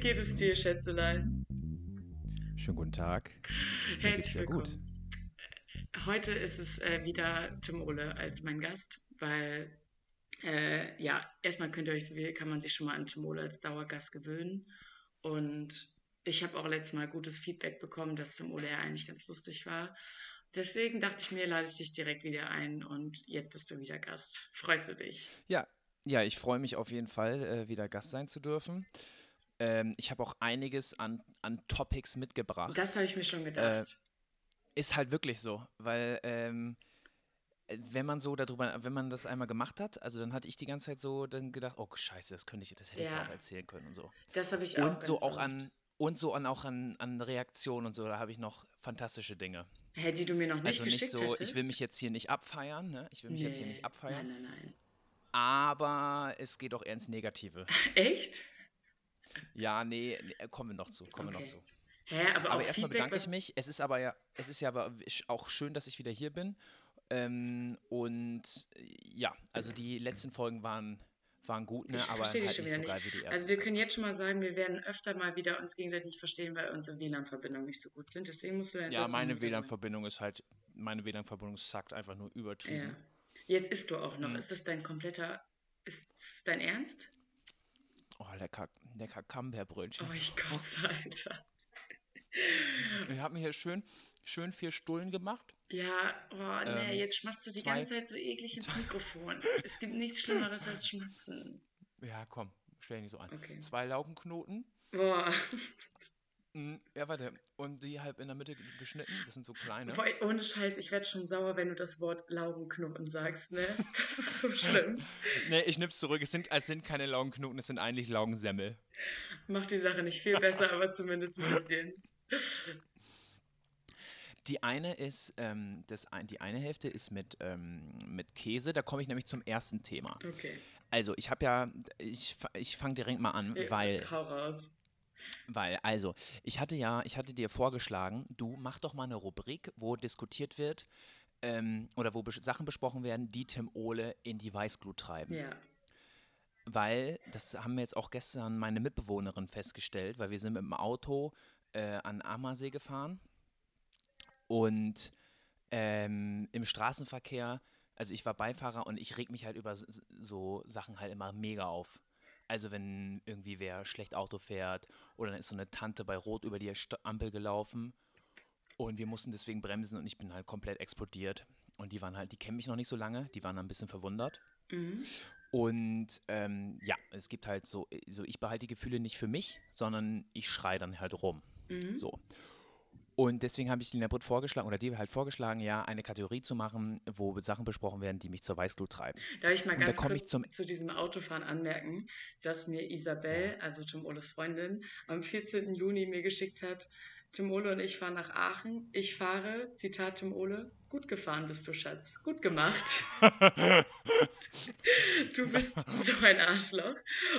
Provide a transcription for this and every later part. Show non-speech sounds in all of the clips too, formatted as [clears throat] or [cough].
Geht es dir, Schätzelein? Schönen guten Tag. Mir Herzlich sehr gut. willkommen. Heute ist es äh, wieder Tim Ole als mein Gast, weil, äh, ja, erstmal könnt ihr euch, so- kann man sich schon mal an Tim Ole als Dauergast gewöhnen. Und ich habe auch letztes Mal gutes Feedback bekommen, dass Tim Ole ja eigentlich ganz lustig war. Deswegen dachte ich mir, lade ich dich direkt wieder ein und jetzt bist du wieder Gast. Freust du dich? Ja, ja, ich freue mich auf jeden Fall, äh, wieder Gast sein zu dürfen. Ähm, ich habe auch einiges an, an Topics mitgebracht. Das habe ich mir schon Äh, gedacht. ist halt wirklich so, weil ähm, äh, wenn man so darüber, wenn man das einmal gemacht hat, also dann hatte ich die ganze Zeit so dann gedacht, oh Scheiße, das könnte ich, das hätte ich Ja. doch auch erzählen können und so. Das habe ich auch Und so auch an und so an auch an, an Reaktionen und so, da habe ich noch fantastische Dinge. Hä, die du mir noch nicht Also nicht geschickt so, hättest? ich will mich jetzt hier nicht abfeiern, ne? Ich will mich jetzt hier nicht Nee, abfeiern. Nein, nein, nein. Aber es geht auch eher ins Negative. [laughs] Echt? Ja, nee, nee, kommen wir noch zu, kommen wir noch Okay. zu. Hä, aber, Aber erstmal bedanke ich mich. Es ist aber ja, es ist ja aber auch schön, dass ich wieder hier bin. Ähm, und ja, also die letzten Folgen waren, waren gut, ne? Aber halt nicht so geil wie die erste. Also wir können jetzt schon mal sagen, wir werden öfter mal wieder uns gegenseitig verstehen, weil unsere WLAN-Verbindungen nicht so gut sind. Deswegen musst du ja, trotzdem meine WLAN-Verbindung ist halt, meine WLAN-Verbindung sackt einfach nur übertrieben. Ja. Jetzt isst du auch noch. Mhm. Ist das dein kompletter... Ist das dein Ernst? Oh, lecker, lecker Camembert-Brötchen. Oh, ich kotze, [laughs] Alter. Ich habe mir hier schön, schön vier Stullen gemacht. Ja, oh, nee, Ähm, jetzt schmatzt du die zwei- ganze Zeit so eklig ins [laughs] Mikrofon. es gibt nichts Schlimmeres als Schmatzen. Ja, komm, stell dich so an. Okay. Zwei Laugenknoten. Boah, Ja, warte. Und die halb in der Mitte geschnitten. Das sind so kleine. Ohne Scheiß, ich werde schon sauer, wenn du das Wort Laugenknoten sagst, ne? Das ist so schlimm. [laughs] Nee, ich nimm's zurück. Es sind, es sind keine Laugenknoten, es sind eigentlich Laugensemmel. Macht die Sache nicht viel besser, aber zumindest ein bisschen. Die eine ist, ähm, das ein, die eine Hälfte ist mit, ähm, mit Käse. Da komme ich nämlich zum ersten Thema. Okay. Also, ich habe ja, ich, ich fange direkt mal an, Äh, weil, Hau raus. Weil, also, ich hatte ja, ich hatte dir vorgeschlagen, du mach doch mal eine Rubrik, wo diskutiert wird, ähm, oder wo bes Sachen besprochen werden, die Tim Ole in die Weißglut treiben. Ja. Weil, das haben wir jetzt auch gestern meine Mitbewohnerin festgestellt, weil wir sind mit dem Auto äh, an Ammersee gefahren und ähm, im Straßenverkehr, also ich war Beifahrer und ich reg mich halt über so Sachen halt immer mega auf. Also wenn irgendwie wer schlecht Auto fährt oder dann ist so eine Tante bei Rot über die Ampel gelaufen und wir mussten deswegen bremsen und ich bin halt komplett explodiert. Und die waren halt, die kennen mich noch nicht so lange, die waren ein bisschen verwundert. Mhm. Und ähm, ja, es gibt halt so, so, ich behalte die Gefühle nicht für mich, sondern ich schreie dann halt rum. Mhm. So. Und deswegen habe ich Lina Britt vorgeschlagen, oder dir halt vorgeschlagen, ja, eine Kategorie zu machen, wo Sachen besprochen werden, die mich zur Weißglut treiben. Darf ich mal da ganz komme kurz zu diesem Autofahren anmerken, dass mir Isabel, also Tim Oles Freundin, am 14. Juni mir geschickt hat, Tim Ole und ich fahren nach Aachen. Ich fahre, Zitat Tim Ole, gut gefahren bist du, Schatz. Gut gemacht. [laughs] du bist so ein Arschloch.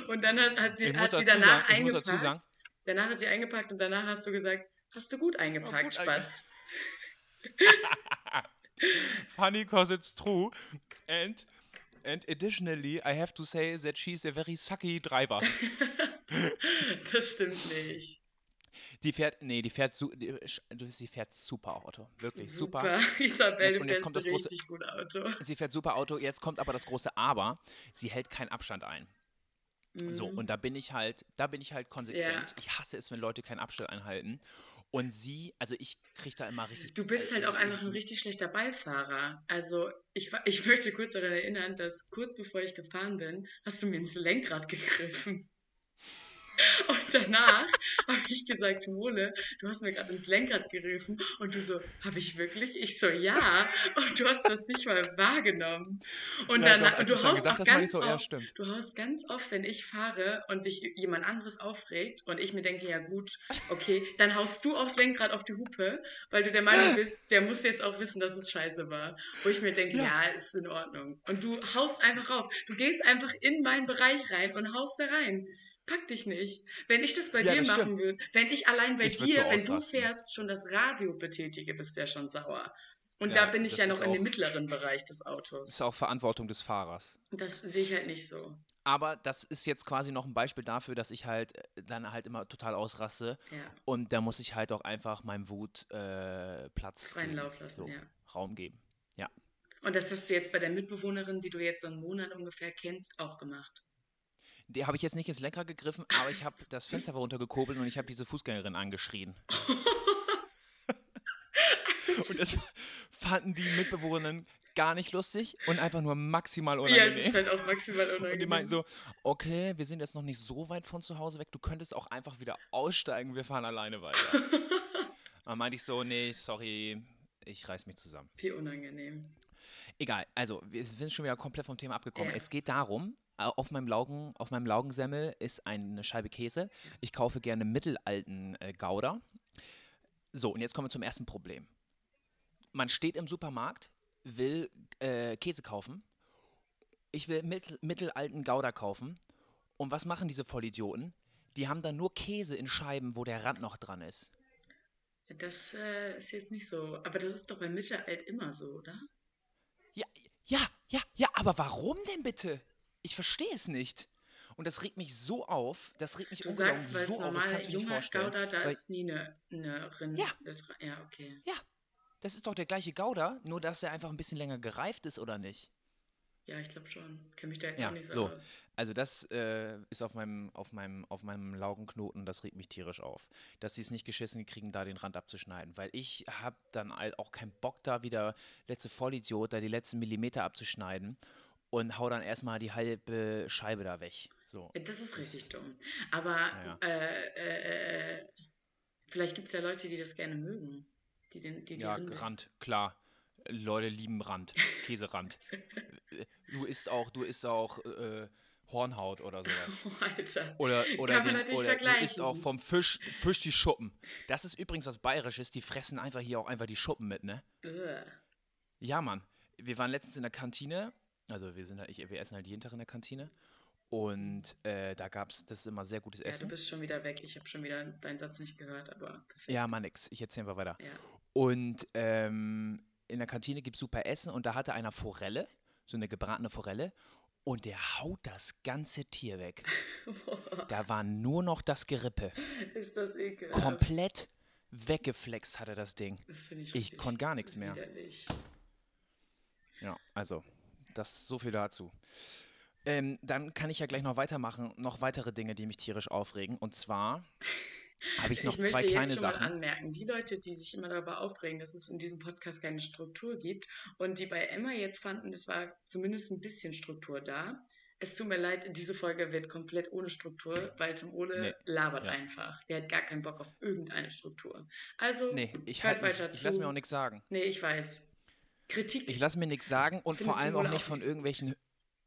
Und dann hat, hat sie, hat sie dazu danach sagen, eingepackt. Danach hat sie eingepackt und danach hast du gesagt, hast du gut eingepackt, einge- Spatz. [laughs] funny cause it's true. And, and additionally, I have to say that she's a very sucky driver. [laughs] das stimmt nicht. Die fährt, nee, die fährt, sie fährt super Auto. Wirklich super. [laughs] Isabel, Jetzt- du und jetzt kommt das große- richtig gut Auto. Sie fährt super Auto. Jetzt kommt aber das große Aber. Sie hält keinen Abstand ein. So, Mhm. und da bin ich halt, da bin ich halt konsequent. Ja. Ich hasse es, wenn Leute keinen Abstand einhalten. Und sie, also ich kriege da immer richtig. Du bist halt also auch einfach ein ich- richtig schlechter Beifahrer. Also ich, ich möchte kurz daran erinnern, dass kurz bevor ich gefahren bin, hast du mir ins Lenkrad gegriffen. Und danach habe ich gesagt, Mole, du hast mir gerade ins Lenkrad gerufen. Und du so, habe ich wirklich? Ich so, ja. Und du hast das nicht mal wahrgenommen. Und Ja, danach, doch, du haust gesagt ganz so, oft, stimmt. du haust ganz oft, wenn ich fahre und dich jemand anderes aufregt und ich mir denke, ja gut, okay, dann haust du aufs Lenkrad auf die Hupe, weil du der Meinung [gasps] bist, der muss jetzt auch wissen, dass es scheiße war. Wo ich mir denke, Ja. ja, ist in Ordnung. Und du haust einfach rauf. Du gehst einfach in meinen Bereich rein und haust da rein. Pack dich nicht. Wenn ich das bei Ja, dir das machen würde, wenn ich allein bei Ich dir, so wenn du fährst, schon das Radio betätige, bist du ja schon sauer. Und Ja, da bin ich das ja noch in dem mittleren Bereich des Das Autos. ist auch Verantwortung des Fahrers. Das sehe ich halt nicht so. Aber das ist jetzt quasi noch ein Beispiel dafür, dass ich halt äh, dann halt immer total ausraste. Ja. Und da muss ich halt auch einfach meinem Wut äh, Platz Freien geben. Lauf lassen, so, ja. Raum geben. Ja. Und das hast du jetzt bei der Mitbewohnerin, die du jetzt so einen Monat ungefähr kennst, auch gemacht. Die habe ich jetzt nicht ins Lenkrad gegriffen, aber ich habe das Fenster runtergekurbelt und ich habe diese Fußgängerin angeschrien. [laughs] und das fanden die Mitbewohnerinnen gar nicht lustig und einfach nur maximal Ja, es ist unangenehm. halt auch maximal unangenehm. Und die meinten so, okay, wir sind jetzt noch nicht so weit von zu Hause weg, du könntest auch einfach wieder aussteigen, wir fahren alleine weiter. [laughs] Dann meinte ich so, nee, sorry, ich reiß mich zusammen. Wie unangenehm. Egal, also wir sind schon wieder komplett vom Thema abgekommen. Ja. Es geht darum, auf meinem, Laugen, auf meinem Laugensemmel ist eine Scheibe Käse. Ich kaufe gerne mittelalten äh, Gouda. So, und jetzt kommen wir zum ersten Problem. Man steht im Supermarkt, will äh, Käse kaufen. Ich will mittel, mittelalten Gouda kaufen. Und was machen diese Vollidioten? Die haben dann nur Käse in Scheiben, wo der Rand noch dran ist. Das äh, ist jetzt nicht so. Aber das ist doch bei Mittelalt immer so, oder? Ja, ja, ja, ja, aber warum denn bitte? Ich verstehe es nicht. Und das regt mich so auf, das regt mich Du ungelogen sagst, so auf, das kannst du dir nicht vorstellen. Gouda, da weil, ist nie eine, eine Rinde Ja. dran. Ja, okay. ja, das ist doch der gleiche Gouda, nur dass er einfach ein bisschen länger gereift ist, oder nicht? Ja, ich glaube schon. Kenne mich da jetzt Ja, auch nicht so, aus. Also das äh, ist auf meinem, auf, meinem, auf meinem Laugenknoten, das regt mich tierisch auf. Dass sie es nicht geschissen kriegen, da den Rand abzuschneiden. Weil ich habe dann halt auch keinen Bock, da wieder letzte Vollidiot, da die letzten Millimeter abzuschneiden und hau dann erstmal die halbe Scheibe da weg. So. Ja, Das ist richtig Das- dumm. Aber Naja. äh, äh, äh, vielleicht gibt es ja Leute, die das gerne mögen. Die den, die, die Ja, Rinde- Rand, klar. Leute lieben Rand, Käserand. [laughs] du isst auch, du isst auch äh, Hornhaut oder sowas. Oh, [laughs] Alter. Oder, oder, Kann man den, natürlich oder du isst vergleichen. auch vom Fisch, Fisch die Schuppen. Das ist übrigens was Bayerisches, die fressen einfach hier auch einfach die Schuppen mit, ne? Ugh. Ja, Mann. Wir waren letztens in der Kantine, also wir sind halt, ich, wir essen halt jeden Tag in der Kantine. Und äh, da gab es, das ist immer sehr gutes Ja, du Essen. bist schon wieder weg. Ich habe schon wieder deinen Satz nicht gehört, aber perfekt. Ja, Mann, nix. Ich erzähle einfach weiter. Ja. Und ähm, in der Kantine gibt es super Essen und da hatte einer Forelle, so eine gebratene Forelle, und der haut das ganze Tier weg. [laughs] Da war nur noch das Gerippe. Ist das ekelhaft. Komplett weggeflext hatte das Ding. Das finde ich Ich konnte gar nichts mehr. widerlich. Ja, also, das so viel dazu. Ähm, dann kann ich ja gleich noch weitermachen, noch weitere Dinge, die mich tierisch aufregen. Und zwar habe ich noch möchte zwei kleine schon mal Sachen. anmerken, die Leute, die sich immer darüber aufregen, dass es in diesem Podcast keine Struktur gibt und die bei Emma jetzt fanden, es war zumindest ein bisschen Struktur da. Es tut mir leid, diese Folge wird komplett ohne Struktur, weil Tim Ole Nee, labert ja. einfach. Der hat gar keinen Bock auf irgendeine Struktur. Also, Nee, ich, halt mich, ich lasse mir auch nichts sagen. nee, ich weiß. Kritik. Ich lasse mir nichts sagen und vor allem auch nicht von nicht irgendwelchen,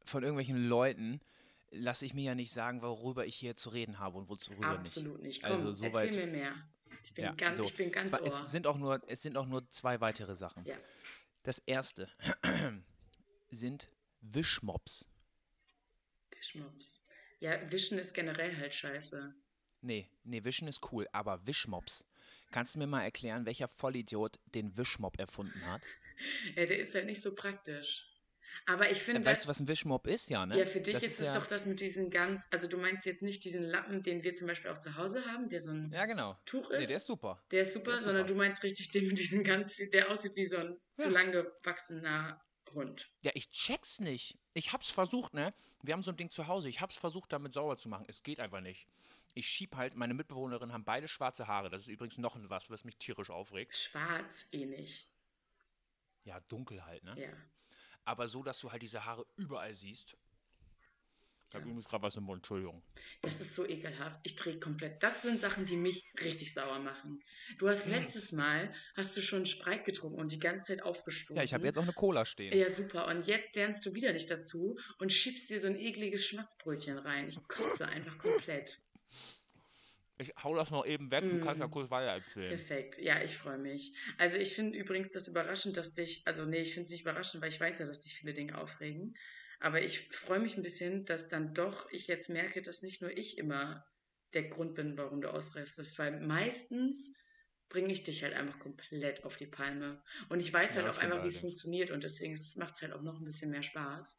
von irgendwelchen Leuten lasse ich mir ja nicht sagen, worüber ich hier zu reden habe und worüber Absolut nicht. Also Komm, soweit- erzähl mir mehr. Ich bin Ja, ganz, so. ich bin ganz Zwar, ohr. es sind auch nur, es sind auch nur zwei weitere Sachen. Ja. Das erste [clears throat] sind Wischmops. Wischmops. Ja, Wischen ist generell halt scheiße. Nee, nee, Wischen ist cool, aber Wischmops. Kannst du mir mal erklären, welcher Vollidiot den Wischmopp erfunden hat? Ja, der ist halt nicht so praktisch. Aber ich finde, weißt du, was ein Wischmopp ist? Ja, ne? ja, für dich Das ist es ja, doch das mit diesen ganz, also du meinst jetzt nicht diesen Lappen, den wir zum Beispiel auch zu Hause haben, der so ein Ja, genau. Tuch Nee, ist. der ist super. Der ist super, der ist sondern super. du meinst richtig den mit diesen ganz der aussieht wie so ein Ja. zu lang gewachsener Hund. Ja, ich check's nicht. Ich hab's versucht, ne? Wir haben so ein Ding zu Hause. Ich hab's versucht, damit sauber zu machen. Es geht einfach nicht. Ich schieb halt, meine Mitbewohnerinnen haben beide schwarze Haare. Das ist übrigens noch was, was mich tierisch aufregt. Schwarz eh nicht. Ja, dunkel halt, ne? Ja. Aber so, dass du halt diese Haare überall siehst. Ich habe übrigens gerade was im Mund, Entschuldigung. Das ist so ekelhaft. Ich drehe komplett. Das sind Sachen, die mich richtig sauer machen. Du hast letztes Mal, hast du schon Sprite getrunken und die ganze Zeit aufgestoßen. Ja, ich habe jetzt auch eine Cola stehen. Ja, super. Und jetzt lernst du wieder nicht dazu und schiebst dir so ein ekliges Schmatzbrötchen rein. Ich kotze einfach komplett. Ich hau das noch eben weg, du kannst ja Mm. kurz weiter erzählen. Perfekt. Ja, ich freue mich. Also ich finde übrigens das überraschend, dass dich, also nee, ich finde es nicht überraschend, weil ich weiß ja, dass dich viele Dinge aufregen. Aber ich freue mich ein bisschen, dass dann doch ich jetzt merke, dass nicht nur ich immer der Grund bin, warum du ausrastest, weil meistens bringe ich dich halt einfach komplett auf die Palme. Und ich weiß Ja, halt auch einfach, wie es funktioniert und deswegen macht es halt auch noch ein bisschen mehr Spaß.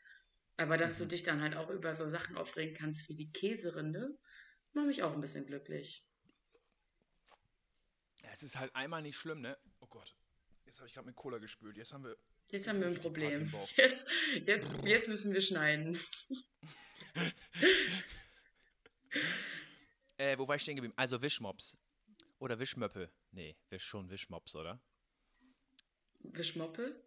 Aber dass du Mhm. dich dann halt auch über so Sachen aufregen kannst wie die Käserinde, macht mich auch ein bisschen glücklich. Ja, es ist halt einmal nicht schlimm, ne? Oh Gott. Jetzt habe ich gerade mit Cola gespült. Jetzt haben wir. Jetzt Jetzt haben wir ein Problem. Jetzt, jetzt, jetzt müssen wir schneiden. [laughs] Äh, wo war ich stehen geblieben? Also Wischmops. Oder Wischmöppe. Nee, schon Wischmops, oder? Wischmoppe?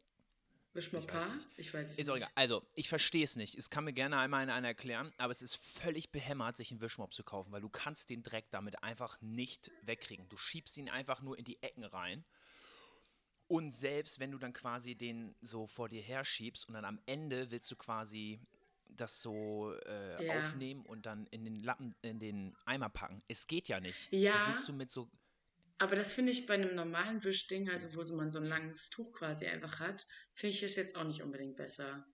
Wischmoppa? nicht. Ich weiß es Ist auch nicht. egal. Also, ich verstehe es nicht. Es kann mir gerne einmal einer erklären, aber es ist völlig behämmert, sich einen Wischmopp zu kaufen, weil du kannst den Dreck damit einfach nicht wegkriegen. Du schiebst ihn einfach nur in die Ecken rein. Und selbst wenn du dann quasi den so vor dir herschiebst und dann am Ende willst du quasi das so äh, Ja. aufnehmen und dann in den Lappen, in den Eimer packen. Es geht ja nicht. Ja. Das willst du mit so Aber das finde ich bei einem normalen Wischding, also wo man so ein langes Tuch quasi einfach hat, finde ich es jetzt auch nicht unbedingt besser.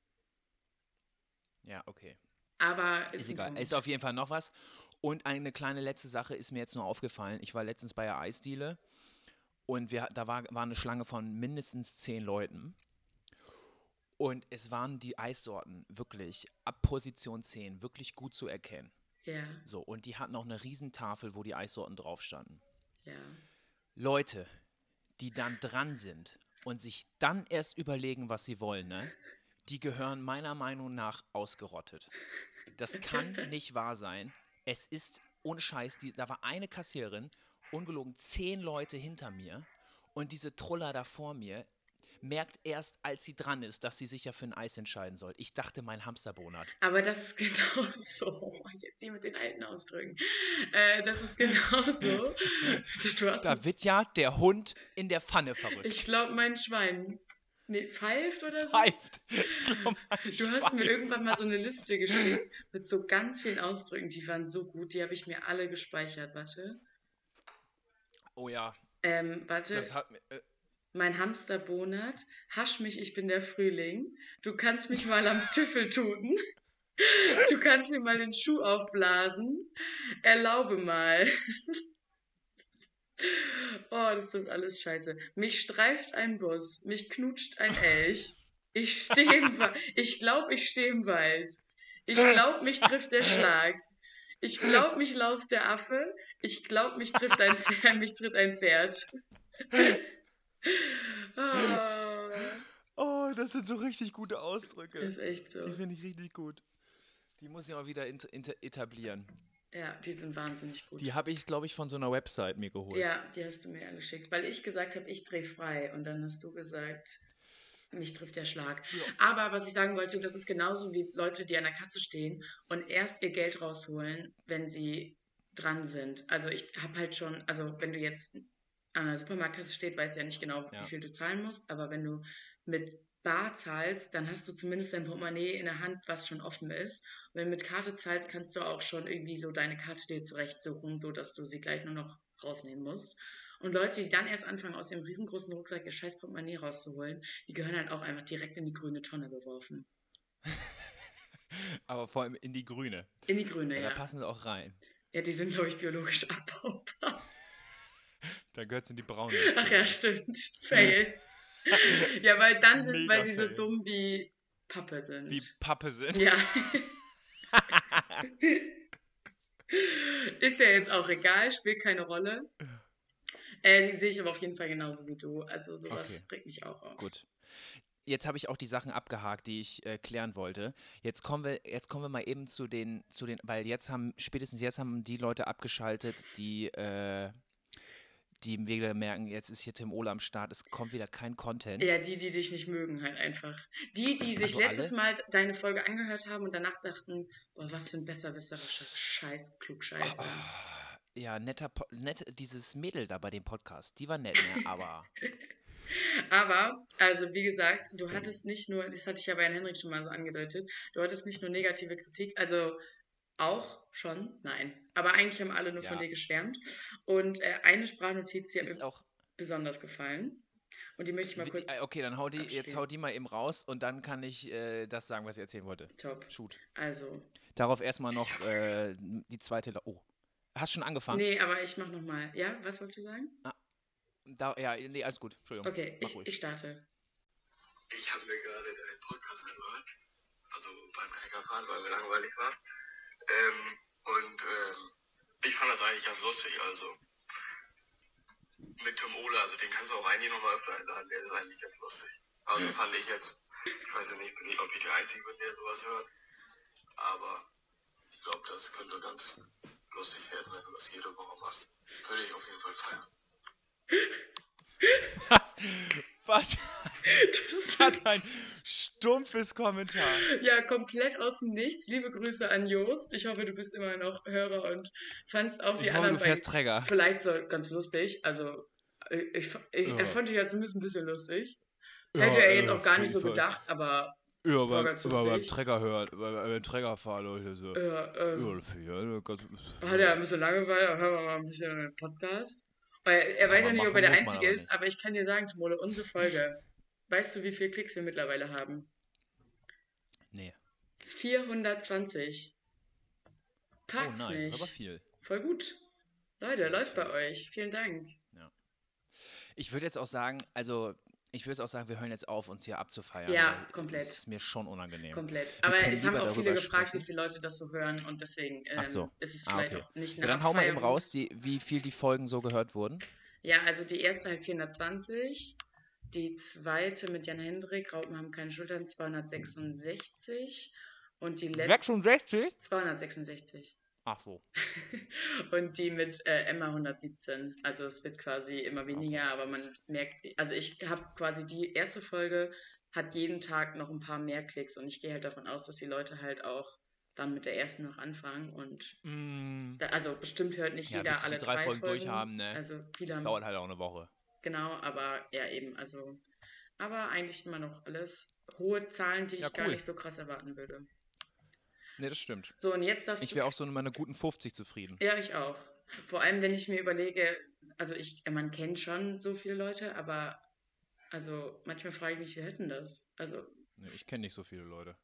Ja, okay. Aber ist, Ist egal. Punkt. Ist auf jeden Fall noch was. Und eine kleine letzte Sache ist mir jetzt nur aufgefallen. Ich war letztens bei der Eisdiele und wir, da war, war eine Schlange von mindestens zehn Leuten. Und es waren die Eissorten wirklich ab Position 10 wirklich gut zu erkennen. Ja, So, und die hatten auch eine Riesentafel, wo die Eissorten drauf standen. ja. Leute, die dann dran sind und sich dann erst überlegen, was sie wollen, ne? Die gehören meiner Meinung nach ausgerottet. Das kann [laughs] nicht wahr sein. Es ist ohne Scheiß, die, da war eine Kassiererin, ungelogen zehn Leute hinter mir und diese Truller da vor mir merkt erst, als sie dran ist, dass sie sich ja für ein Eis entscheiden soll. Ich dachte, mein Hamster bonert. Aber das ist [laughs] genau so. Jetzt hier mit den alten Ausdrücken. Äh, das ist genau so. [laughs] Du hast Da wird ja der Hund in der Pfanne verrückt. Ich glaube, mein Schwein. Nee, pfeift oder so? Pfeift. Glaub, Du hast mir irgendwann mal so eine Liste geschickt mit so ganz vielen Ausdrücken, die waren so gut, die habe ich mir alle gespeichert. Warte. Oh ja, Ähm, warte. das hat mir. Äh, Mein Hamster bonert. Hasch mich, ich bin der Frühling. Du kannst mich mal am Tüffel tuten. Du kannst mir mal den Schuh aufblasen. Erlaube mal. Oh, das ist alles scheiße. Mich streift ein Bus. Mich knutscht ein Elch. Ich stehe im Wald. Ich glaube, ich stehe im Wald. Ich glaube, mich trifft der Schlag. Ich glaube, mich laust der Affe. Ich glaube, mich trifft ein Pferd. Mich tritt ein Pferd. Oh, [laughs] Oh, das sind so richtig gute Ausdrücke. ist echt so. Die finde ich richtig gut. Die muss ich mal wieder etablieren. Ja, die sind wahnsinnig gut. Die habe ich, glaube ich, von so einer Website mir geholt. Ja, die hast du mir ja geschickt, weil ich gesagt habe, ich drehe frei und dann hast du gesagt, mich trifft der Schlag. Aber was ich sagen wollte, das ist genauso wie Leute, die an der Kasse stehen und erst ihr Geld rausholen, wenn sie dran sind. Also ich habe halt schon, also wenn du jetzt an der Supermarktkasse steht, weißt du ja nicht genau, Ja. wie viel du zahlen musst, aber wenn du mit Bar zahlst, dann hast du zumindest dein Portemonnaie in der Hand, was schon offen ist. Und wenn du mit Karte zahlst, kannst du auch schon irgendwie so deine Karte dir zurechtsuchen, so dass du sie gleich nur noch rausnehmen musst. Und Leute, die dann erst anfangen, aus dem riesengroßen Rucksack ihr scheiß Portemonnaie rauszuholen, die gehören halt auch einfach direkt in die grüne Tonne geworfen. [laughs] Aber vor allem in die grüne. In die grüne, Ja, ja. Da passen sie auch rein. Ja, die sind, glaube ich, biologisch [laughs] abbaubar. Da gehört es in die braune. Ach ja, stimmt. Fail. [laughs] ja, weil dann sind, Mega weil sie so fail. dumm wie Pappe sind. Wie Pappe sind. Ja. [laughs] Ist ja jetzt auch egal, spielt keine Rolle. Äh, die sehe ich aber auf jeden Fall genauso wie du. Also sowas Okay. bringt mich auch auf. Gut. Jetzt habe ich auch die Sachen abgehakt, die ich äh, klären wollte. Jetzt kommen wir, jetzt kommen wir mal eben zu den, zu den, weil jetzt haben, spätestens jetzt haben die Leute abgeschaltet, die, äh, die wieder merken, jetzt ist hier Tim Ola am Start, es kommt wieder kein Content. Ja, die, die dich nicht mögen, halt einfach. Die, die sich Also letztes alle? Mal deine Folge angehört haben und danach dachten, boah, was für ein besserwisserischer Scheiß, Klugscheißer. Ah, Ja, netter, Po- nett, dieses Mädel da bei dem Podcast, die war nett, ne? aber [laughs] Aber, also wie gesagt, du hattest nicht nur, das hatte ich ja bei Herrn Henrik schon mal so angedeutet, du hattest nicht nur negative Kritik, also auch schon, nein. Aber eigentlich haben alle nur von Ja. dir geschwärmt. Und äh, eine Sprachnotiz, die hat ist mir auch. besonders gefallen. Und die möchte ich mal kurz. äh, okay, dann hau die, jetzt hau die mal eben raus und dann kann ich äh, das sagen, was ich erzählen wollte. Top. Shoot. Also, Darauf erstmal noch äh, die zweite. La oh. Hast schon angefangen? nee, aber ich mach nochmal. Ja, was wolltest du sagen? Da, ja, nee, alles gut. Entschuldigung. Okay, Mach ich, ruhig. ich starte. Ich habe mir gerade deinen Podcast angehört, also beim Treckerfahren, weil mir langweilig war. Ähm, und ähm, ich fand das eigentlich ganz lustig, also mit Tim Ohle, also den kannst du auch eigentlich nochmal öfter einladen, der ist eigentlich ganz lustig. Also fand ich jetzt, ich weiß ja nicht, ob ich der Einzige bin, der sowas hört, aber ich glaube, das könnte ganz lustig werden, wenn du das jede Woche machst. Würde ich auf jeden Fall feiern. [laughs] Was? Was? Was ein stumpfes Kommentar. Ja, komplett aus dem Nichts. Liebe Grüße an Jost. Ich hoffe, du bist immer noch Hörer und fandst auch die Ich hoffe, anderen du fährst Träger. vielleicht so ganz lustig. Also, äh, ich, ich, Ja. er fand ich ja zumindest ein bisschen lustig. Ja, Hätte er äh, jetzt auch gar nicht so gedacht, aber Ja, War beim. Träger hört, bei- beim Träger fahren Leute so. äh, ähm, Ja, ja, ganz, hat er ein bisschen Langeweile, hören wir mal ein bisschen Podcast. Weil er, er weiß ja nicht, ob er der Einzige ist, aber ich kann dir sagen, Timole, unsere Folge, [laughs] weißt du, wie viele Klicks wir mittlerweile haben? Nee. 420. Oh, Packt's nice. nicht. Aber viel. Voll gut. Leute, läuft bei euch. Vielen Dank. Ich würde jetzt auch sagen, also, ich würde jetzt auch sagen, wir hören jetzt auf, uns hier abzufeiern. Ja, komplett. Das ist mir schon unangenehm. Komplett. Aber es haben auch viele gefragt, sprechen. wie viele Leute das so hören und deswegen ähm, so. ist es Ah, vielleicht okay. auch nicht Ja, eine dann hau mal eben raus, die, wie viel die Folgen so gehört wurden. Ja, also die erste halt 420. Die zweite mit Jan Hendrik, Raupen haben keine Schultern, 266. Und die letzte 66? 266. Ach so. [laughs] Und die mit äh, Emma 117. Also es wird quasi immer weniger, aber man merkt, also ich habe quasi die erste Folge hat jeden Tag noch ein paar mehr Klicks und ich gehe halt davon aus, dass die Leute halt auch dann mit der ersten noch anfangen und Mm, da, also bestimmt hört nicht Ja, jeder bis die alle drei drei Folgen Folgen. durch haben, ne? Also viele haben dauert halt auch eine Woche. Genau, aber ja eben, also aber eigentlich immer noch alles hohe Zahlen, die Ja, ich gar cool. nicht so krass erwarten würde. Ne, das stimmt. So und jetzt darfst Ich wäre auch so in meiner guten 50 zufrieden. Ja, ich auch. Vor allem, wenn ich mir überlege, also ich, man kennt schon so viele Leute, aber also manchmal frage ich mich, wie hätten das? Also, Ne, ich kenne nicht so viele Leute.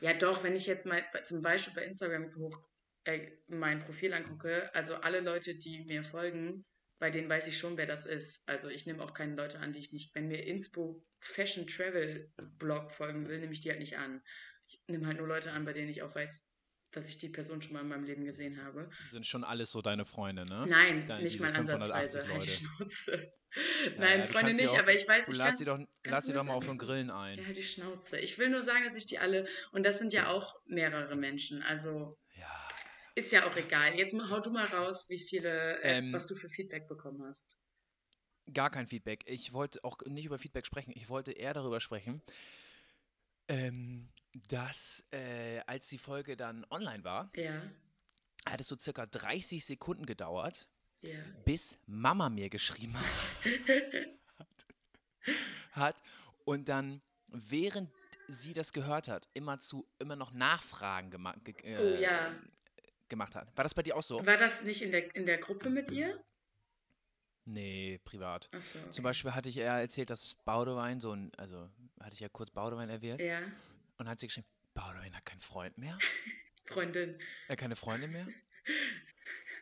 ja doch, wenn ich jetzt mal zum Beispiel bei Instagram hoch äh, mein Profil angucke, also alle Leute, die mir folgen, bei denen weiß ich schon, wer das ist. Also ich nehme auch keine Leute an, die ich nicht, wenn mir Inspo Fashion Travel Blog folgen will, nehme ich die halt nicht an. Ich nehme halt nur Leute an, bei denen ich auch weiß, dass ich die Person schon mal in meinem Leben gesehen habe. Sind schon alles so deine Freunde, ne? Nein, Deine- nicht mal 580 ansatzweise. Halt die Leute. Schnauze. Ja, [laughs] [laughs] Nein, ja, Freunde nicht, auch- aber ich weiß, Du ich lad sie doch, lad sie doch mal auf ein Grillen ein. Ja, die Schnauze. Ich will nur sagen, dass ich die alle, und das sind ja auch mehrere Menschen, also. Ist ja auch egal. Jetzt hau du mal raus, wie viele, äh, Ähm, was du für Feedback bekommen hast. Gar kein Feedback. Ich wollte auch nicht über Feedback sprechen. Ich wollte eher darüber sprechen, ähm, dass äh, als die Folge dann online war, Ja, hat es so circa 30 Sekunden gedauert, ja. bis Mama mir geschrieben hat, [laughs] hat und dann während sie das gehört hat, immer zu immer noch Nachfragen gema ge Oh äh, ja. Gemacht hat. War das bei dir auch so? War das nicht in der, in der Gruppe mit ihr? Nee, privat. Achso. Zum Beispiel hatte ich ja erzählt, dass Baudewein so ein, also hatte ich ja kurz Baudewein erwähnt Ja, und hat sie geschrieben, Baudewein hat keinen Freund mehr, [laughs] Freundin. äh, keine Freundin mehr.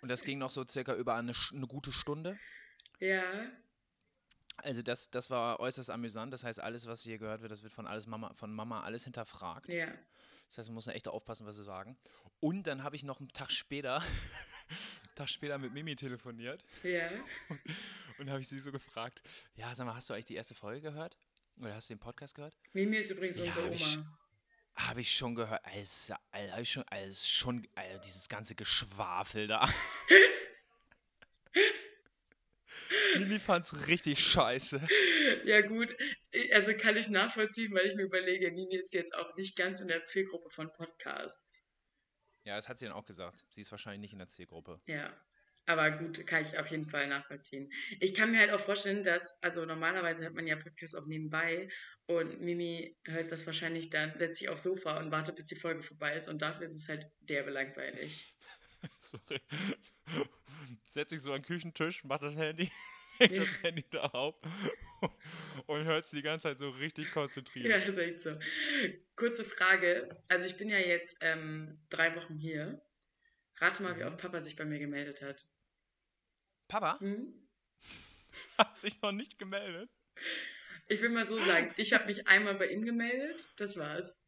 Und das ging noch so circa über eine, eine gute Stunde. Ja, Also das, das war äußerst amüsant. Das heißt, alles, was hier gehört wird, das wird von alles Mama, von Mama alles hinterfragt. ja. Das heißt, man muss echt aufpassen, was sie sagen. Und dann habe ich noch einen Tag später, einen [laughs] Tag später mit Mimi telefoniert Ja. und habe ich sie so gefragt, ja, sag mal, hast du eigentlich die erste Folge gehört? Oder hast du den Podcast gehört? Mimi ist übrigens Ja, unsere hab ich- Oma. Habe ich schon gehört. Also, habe ich schon, also schon, also dieses ganze Geschwafel da. [laughs] Mimi fand's richtig scheiße. Ja, gut. I- Also kann ich nachvollziehen, weil ich mir überlege, Nini ist jetzt auch nicht ganz in der Zielgruppe von Podcasts. Ja, das hat sie dann auch gesagt. Sie ist wahrscheinlich nicht in der Zielgruppe. Ja. Aber gut, kann ich auf jeden Fall nachvollziehen. Ich kann mir halt auch vorstellen, dass, also normalerweise hört man ja Podcasts auch nebenbei und Mimi hört das wahrscheinlich dann, setzt sich aufs Sofa und wartet, bis die Folge vorbei ist und dafür ist es halt derbe langweilig. [laughs] Sorry. Setzt sich so an den Küchentisch, macht das Handy, legt [laughs] Ja. das Handy darauf [laughs] und hört es die ganze Zeit so richtig konzentriert. Ja, ist echt so. Kurze Frage. Also ich bin ja jetzt ähm, drei Wochen hier. Rate mal, wie Mhm. oft Papa sich bei mir gemeldet hat. Papa Hm? [laughs] hat sich noch nicht gemeldet. Ich will mal so sagen, ich habe mich einmal bei ihm gemeldet, das war's.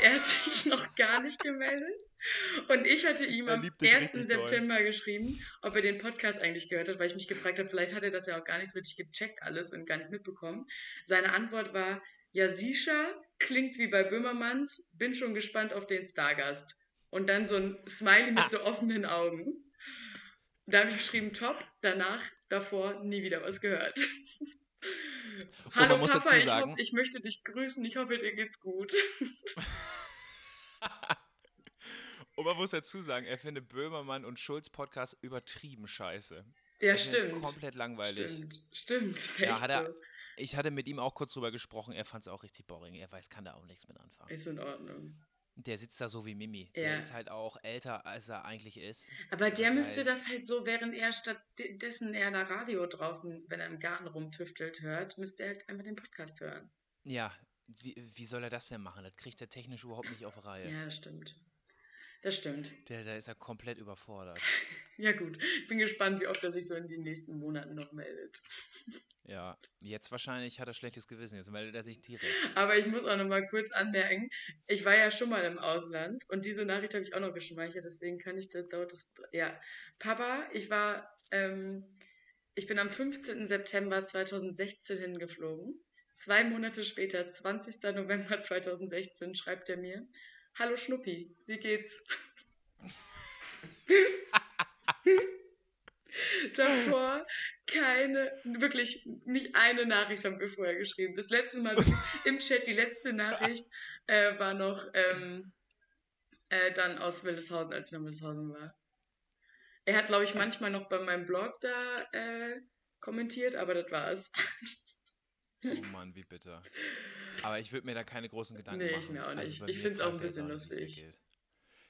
Er hat sich noch gar nicht gemeldet. Und ich hatte ihm am liebt dich 1. richtig doll. September geschrieben, ob er den Podcast eigentlich gehört hat, weil ich mich gefragt habe, vielleicht hat er das ja auch gar nicht so richtig gecheckt alles und gar nicht mitbekommen. Seine Antwort war, ja, Sisha klingt wie bei Böhmermanns, bin schon gespannt auf den Stargast. Und dann so ein Smiley mit so offenen Augen. Da habe ich geschrieben, top, danach, davor nie wieder was gehört. [laughs] Hallo muss Papa, dazu ich, sagen- ich möchte dich grüßen, ich hoffe, dir geht's gut. [laughs] Und man muss dazu sagen, er findet Böhmermann und Schulz Podcast übertrieben scheiße. Ja, Er es stimmt. komplett langweilig. Stimmt, stimmt. Ist Ja, hat er- so. Ich hatte mit ihm auch kurz drüber gesprochen, er fand es auch richtig boring. Er weiß, kann da auch nichts mit anfangen. Ist in Ordnung. Der sitzt da so wie Mimi. Ja. Der ist halt auch älter, als er eigentlich ist. Aber der Das müsste heißt- das halt so, während er stattdessen eher da Radio draußen, wenn er im Garten rumtüftelt, hört, müsste er halt einfach den Podcast hören. Ja, wie, wie soll er das denn machen? Das kriegt er technisch überhaupt nicht auf Reihe. Ja, das stimmt. Das stimmt. Der, da ist er komplett überfordert. [laughs] Ja, gut. Ich bin gespannt, wie oft er sich so in den nächsten Monaten noch meldet. [laughs] Ja, jetzt wahrscheinlich hat er schlechtes Gewissen. Jetzt meldet er sich direkt. Aber ich muss auch noch mal kurz anmerken, ich war ja schon mal im Ausland und diese Nachricht habe ich auch noch geschmeichelt, deswegen kann ich das, dauert das, ja. Papa, ich war, ähm, ich bin am 15. September 2016 hingeflogen. Zwei Monate später, 20. November [laughs] 2016, schreibt er mir, Hallo Schnuppi, wie geht's? [laughs] Davor keine, wirklich nicht eine Nachricht haben wir vorher geschrieben. Das letzte Mal [laughs] im Chat, die letzte Nachricht äh, war noch ähm, äh, dann aus Wildeshausen, als ich noch in Wildeshausen war. Er hat, glaube ich, manchmal noch bei meinem Blog da äh, kommentiert, aber das war's. Oh [laughs] Mann, wie bitter. Aber ich würde mir da keine großen Gedanken Nee, machen. ich mir auch nicht. bei Ich mir find's auch ein bisschen lustig.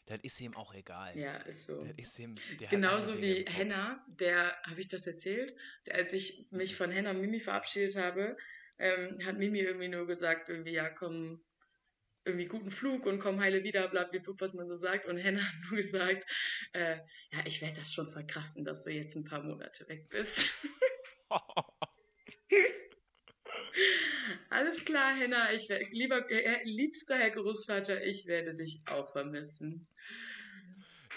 Das ist ihm auch egal. Ja, ist so. Das ist ihm, Genauso wie. Henna, der, habe ich das erzählt? Der, als ich mich von Henna und Mimi verabschiedet habe, ähm, hat Mimi irgendwie nur gesagt, irgendwie, ja, komm, irgendwie guten Flug und komm heile wieder, bla, bla, bla, was man so sagt. Und Henna hat nur gesagt, äh, ja, ich werde das schon verkraften, dass du jetzt ein paar Monate weg bist. [laughs] [laughs] Alles klar, Henna, ich lieber, äh, liebster Herr Großvater, ich werde dich auch vermissen.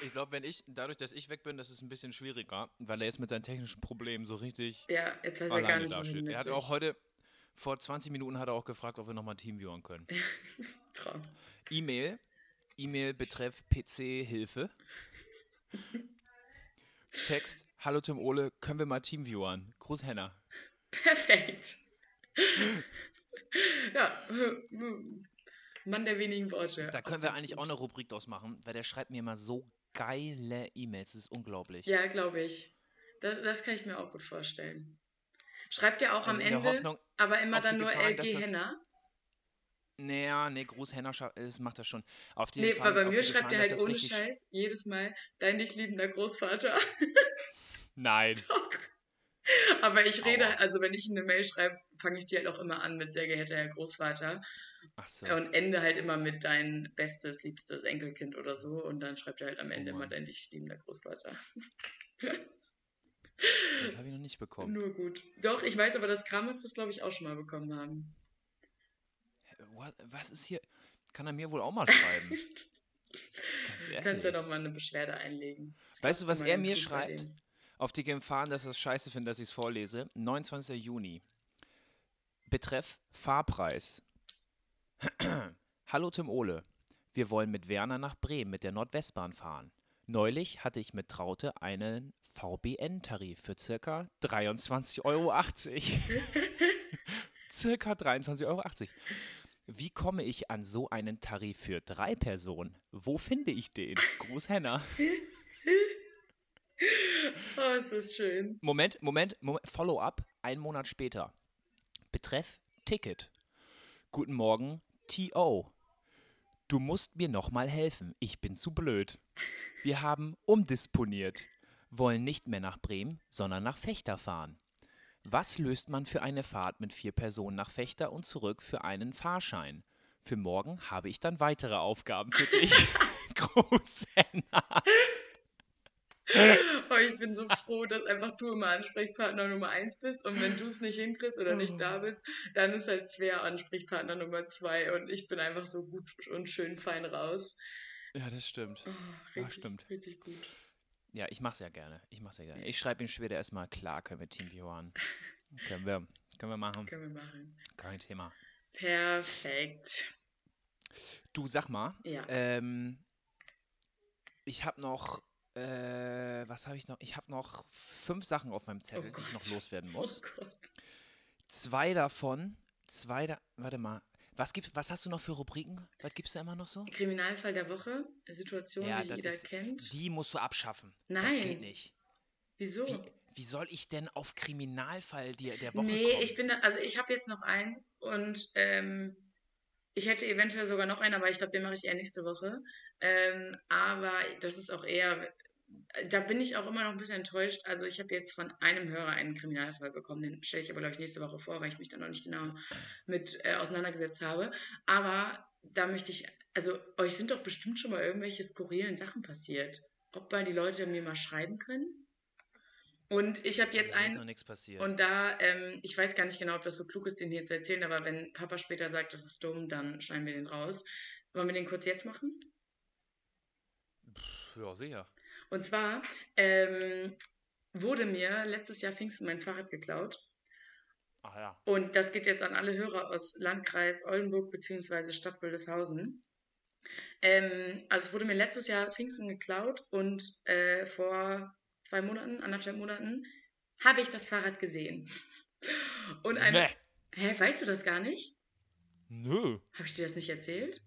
Ich glaube, wenn ich, dadurch, dass ich weg bin, das ist ein bisschen schwieriger, weil er jetzt mit seinen technischen Problemen so richtig Ja, jetzt weiß er gar alleine nicht, dasteht. Er hat auch heute, vor 20 Minuten hat er auch gefragt, ob wir nochmal Teamviewern können. [laughs] Traum. E-Mail, E-Mail betreff PC-Hilfe. Text, hallo Tim Ole, können wir mal Teamviewern? Gruß Henna. Perfekt. Ja, [laughs] Mann der wenigen Worte. Da können wir eigentlich auch eine Rubrik draus machen, weil der schreibt mir immer so geile E-Mails, das ist unglaublich. Ja, glaube ich. Das, das kann ich mir auch gut vorstellen. Schreibt ihr auch Also am Ende, Hoffnung, aber immer dann nur Gefahr, LG das- Henna? naja, nee, Gruß Henna, das macht er schon. Auf die Nee, Gefahr- weil bei mir schreibt er halt das ohne Scheiß jedes Mal dein dich liebender Großvater. [laughs] Nein. [laughs] aber ich rede, Aua. also wenn ich eine Mail schreibe, fange ich die halt auch immer an mit sehr geehrter Herr Großvater Ach so. und ende halt immer mit dein bestes, liebstes Enkelkind oder so und dann schreibt er halt am Ende Oh immer dein dich liebender Großvater. [laughs] Das habe ich noch nicht bekommen. Nur gut. Doch, ich weiß aber, dass Kramis das, glaube ich, auch schon mal bekommen haben. What? Was ist hier? Kann er mir wohl auch mal schreiben? [laughs] Ganz Du ehrlich. kannst ja doch mal eine Beschwerde einlegen. Das Weißt du, was er mir schreibt? dem. Auf die Gefahren, dass er es scheiße findet, dass ich es vorlese. 29. Juni. Betreff Fahrpreis. [clears throat] Hallo Tim Ole. Wir wollen mit Werner nach Bremen mit der Nordwestbahn fahren. Neulich hatte ich mit Traute einen VBN-Tarif für circa 23,80 Euro. [laughs] circa 23,80 Euro. Wie komme ich an so einen Tarif für drei Personen? Wo finde ich den? Gruß Henna. [laughs] Oh, ist das schön. Moment, Moment, Moment Follow-up, einen Monat später. Betreff Ticket. Guten Morgen, TO. Du musst mir nochmal helfen, ich bin zu blöd. Wir haben umdisponiert, wollen nicht mehr nach Bremen, sondern nach Fechter fahren. Was löst man für eine Fahrt mit vier Personen nach Fechter und zurück für einen Fahrschein? Für morgen habe ich dann weitere Aufgaben für dich. [laughs] [laughs] Groß Henna. Oh, ich bin so froh, dass einfach du immer Ansprechpartner Nummer eins bist und wenn du es nicht hinkriegst oder nicht da bist, dann ist halt Svea Ansprechpartner Nummer zwei und ich bin einfach so gut und schön fein raus. Ja, das stimmt. Oh, Ja, richtig, stimmt. Richtig gut. Ja, ich mach's ja gerne. Ich mach's ja gerne. Ich schreibe ihm später erstmal, klar, können wir Team Johann. können wir, können wir machen. Können wir machen. Kein Thema. Perfekt. Du, sag mal, Ja. ähm, ich habe noch, äh, was habe ich noch? Ich habe noch fünf Sachen auf meinem Zettel, die ich noch loswerden Oh muss. Gott. Zwei davon, zwei da, warte mal. Was gibt, was hast du noch für Rubriken? Was gibt's da immer noch so? Kriminalfall der Woche, Situation, Ja, die das jeder ist- kennt. Die musst du abschaffen. Das Nein. geht nicht. Wieso? Wie, wie soll ich denn auf Kriminalfall der, der Woche Nee, kommen? ich bin da, also ich habe jetzt noch einen und ähm, ich hätte eventuell sogar noch einen, aber ich glaube, den mache ich eher nächste Woche. Ähm, aber das ist auch eher, da bin ich auch immer noch ein bisschen enttäuscht. Also ich habe jetzt von einem Hörer einen Kriminalfall bekommen, den stelle ich aber, glaube ich, nächste Woche vor, weil ich mich da noch nicht genau mit äh, auseinandergesetzt habe. Aber da möchte ich, also euch sind doch bestimmt schon mal irgendwelche skurrilen Sachen passiert. Ob mal die Leute mir mal schreiben können? Und ich habe jetzt ist einen, noch nichts passiert. und da, ähm, ich weiß gar nicht genau, ob das so klug ist, den hier zu erzählen, aber wenn Papa später sagt, das ist dumm, dann schneiden wir den raus. Wollen wir den kurz jetzt machen? ja, sicher. Und zwar ähm, wurde mir letztes Jahr Pfingsten mein Fahrrad geklaut. Ach ja. Und das geht jetzt an alle Hörer aus Landkreis Oldenburg bzw. Stadt Wildeshausen. Ähm, also es wurde mir letztes Jahr Pfingsten geklaut und äh, vor zwei Monaten, anderthalb Monaten, habe ich das Fahrrad gesehen. Und ein, Nee. Hä, weißt du das gar nicht? Nö. Habe ich dir das nicht erzählt?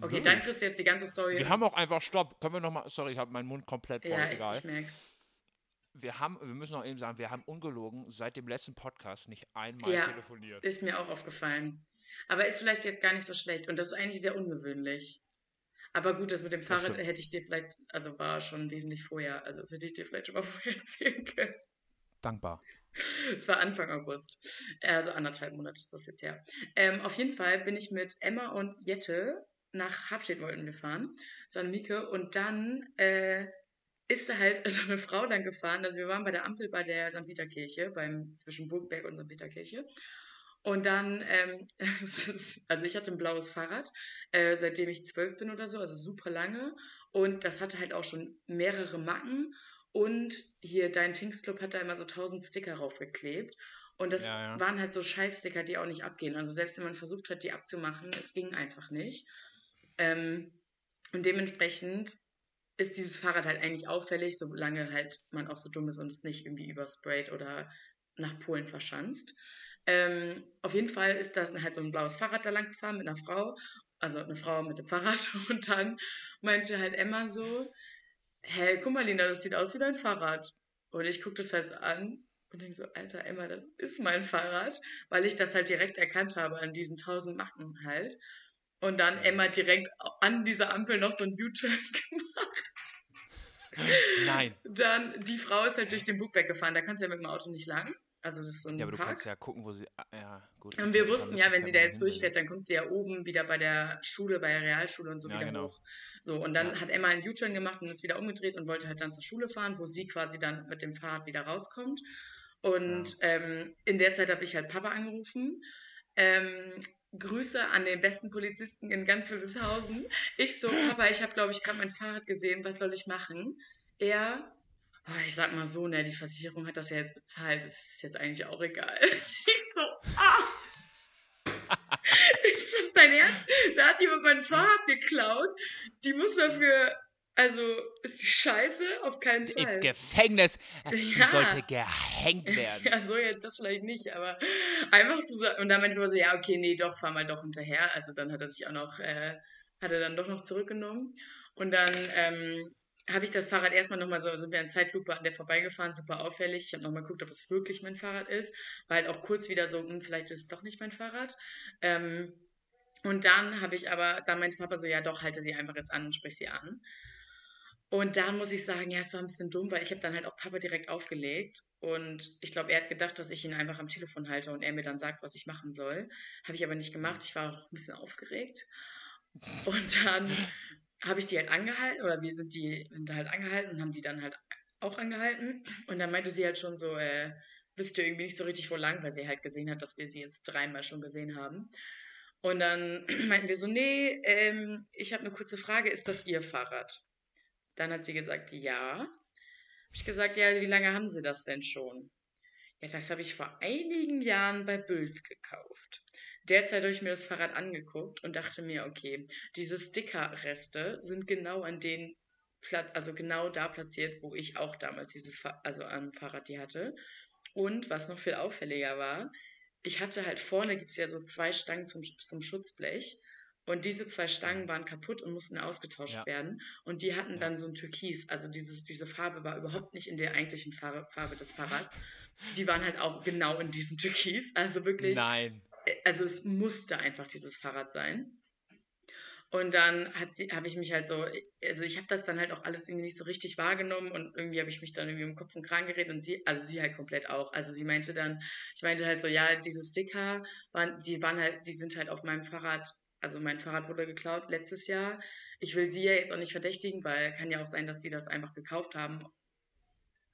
Okay, dann kriegst du jetzt die ganze Story. Wir haben auch einfach Stopp. Können wir nochmal. Sorry, ich habe meinen Mund komplett voll. ja, egal. ich merk's. Wir haben, wir müssen auch eben sagen, wir haben ungelogen seit dem letzten Podcast nicht einmal Ja. telefoniert. Ist mir auch aufgefallen. Aber ist vielleicht jetzt gar nicht so schlecht und das ist eigentlich sehr ungewöhnlich. Aber gut, das mit dem Fahrrad hätte ich dir vielleicht, also war schon wesentlich vorher, also das hätte ich dir vielleicht schon mal [laughs] vorher erzählen können. Dankbar. Es war Anfang August. Also anderthalb Monate ist das jetzt her. Ähm, auf jeden Fall bin ich mit Emma und Jette nach Habstedt wollten wir fahren, San Mieke, und dann äh, ist da halt [laughs] so eine Frau dann gefahren. Also wir waren bei der Ampel bei der St. Peter-Kirche, beim zwischen Burgberg und St. Peter-Kirche. Und dann, ähm, [laughs] also ich hatte ein blaues Fahrrad, äh, seitdem ich zwölf bin oder so, also super lange. Und das hatte halt auch schon mehrere Macken. Und hier, dein Pfingstclub hat da immer so tausend Sticker raufgeklebt. Und das Ja, ja. waren halt so Scheißsticker, die auch nicht abgehen. Also selbst wenn man versucht hat, die abzumachen, es ging einfach nicht. Ähm, und dementsprechend ist dieses Fahrrad halt eigentlich auffällig, solange halt man auch so dumm ist und es nicht irgendwie übersprayt oder nach Polen verschanzt. Ähm, auf jeden Fall ist da halt so ein blaues Fahrrad da lang gefahren mit einer Frau, also eine Frau mit dem Fahrrad. [laughs] Und dann meinte halt Emma so, hä, guck mal, Lina, das sieht aus wie dein Fahrrad. Und ich gucke das halt so an und denke so, Alter, Emma, das ist mein Fahrrad, weil ich das halt direkt erkannt habe an diesen tausend Macken halt. Und dann Emma direkt an dieser Ampel noch so ein U-Turn [laughs] gemacht. Nein. Dann, die Frau ist halt durch den Bug weggefahren, da kannst du ja mit dem Auto nicht lang. Also das ist so ein Ja, aber du Park. kannst ja gucken, wo sie. ah, Ja, gut. Und wir wussten ja, wenn sie da jetzt durchfährt, dann kommt sie ja oben wieder bei der Schule, bei der Realschule und so Ja, wieder genau. hoch. So, und dann Ja. hat Emma einen U-Turn gemacht und ist wieder umgedreht und wollte halt dann zur Schule fahren, wo sie quasi dann mit dem Fahrrad wieder rauskommt. Und ähm, in der Zeit habe ich halt Papa angerufen. Ähm, Grüße an den besten Polizisten in ganz Wildeshausen. Ich so, Papa, ich habe, glaube ich, gerade mein Fahrrad gesehen, was soll ich machen? Er, oh, ich sag mal so, ne, die Versicherung hat das ja jetzt bezahlt, ist jetzt eigentlich auch egal. [laughs] Ich so, ah! [laughs] ist das dein Ernst? Da hat jemand mein Fahrrad geklaut. Die muss dafür Also ist die scheiße? Auf keinen Fall. Ins Gefängnis. Die Ja. sollte gehängt [laughs] werden. Ja, so jetzt das vielleicht nicht, aber einfach zu sagen. Und dann meinte ich so, ja, okay, nee, doch, fahr mal doch hinterher. Also dann hat er sich auch noch, äh, hat er dann doch noch zurückgenommen. Und dann ähm, habe ich das Fahrrad erstmal nochmal so, sind wir in Zeitlupe an der vorbeigefahren, super auffällig. Ich habe nochmal geguckt, ob es wirklich mein Fahrrad ist. War halt auch kurz wieder so, hm, vielleicht ist es doch nicht mein Fahrrad. Ähm, und dann habe ich aber, dann meinte Papa so, ja doch, halte sie einfach jetzt an und sprich sie an. Und da muss ich sagen, ja, es war ein bisschen dumm, weil ich habe dann halt auch Papa direkt aufgelegt und ich glaube, er hat gedacht, dass ich ihn einfach am Telefon halte und er mir dann sagt, was ich machen soll. Habe ich aber nicht gemacht. Ich war auch ein bisschen aufgeregt. Und dann habe ich die halt angehalten oder wir sind die sind halt angehalten und haben die dann halt auch angehalten und dann meinte sie halt schon so, äh, wisst ihr irgendwie nicht so richtig wo lang, weil sie halt gesehen hat, dass wir sie jetzt dreimal schon gesehen haben. Und dann [clears throat] meinten wir so, nee, ähm, ich habe eine kurze Frage, ist das Ihr Fahrrad? Dann hat sie gesagt, ja. Habe ich gesagt, ja, wie lange haben Sie das denn schon? Ja, das habe ich vor einigen Jahren bei Bild gekauft. Derzeit habe ich mir das Fahrrad angeguckt und dachte mir, okay, diese Stickerreste sind genau an den Platz, also genau da platziert, wo ich auch damals dieses, also am Fahrrad die hatte. Und was noch viel auffälliger war, ich hatte halt vorne gibt es ja so zwei Stangen zum, zum Schutzblech. Und diese zwei Stangen waren kaputt und mussten ausgetauscht Ja. werden. Und die hatten Ja. dann so ein Türkis. Also dieses, diese Farbe war überhaupt nicht in der eigentlichen Farbe, Farbe des Fahrrads. Die waren halt auch genau in diesem Türkis. Also wirklich, Nein. äh, also es musste einfach dieses Fahrrad sein. Und dann habe ich mich halt so, also ich habe das dann halt auch alles irgendwie nicht so richtig wahrgenommen und irgendwie habe ich mich dann irgendwie im Kopf und Kragen geredet und sie, also sie halt komplett auch. Also sie meinte dann, ich meinte halt so, ja, diese Sticker waren, die waren halt, die sind halt auf meinem Fahrrad, also mein Fahrrad wurde geklaut letztes Jahr. Ich will sie ja jetzt auch nicht verdächtigen, weil kann ja auch sein, dass sie das einfach gekauft haben.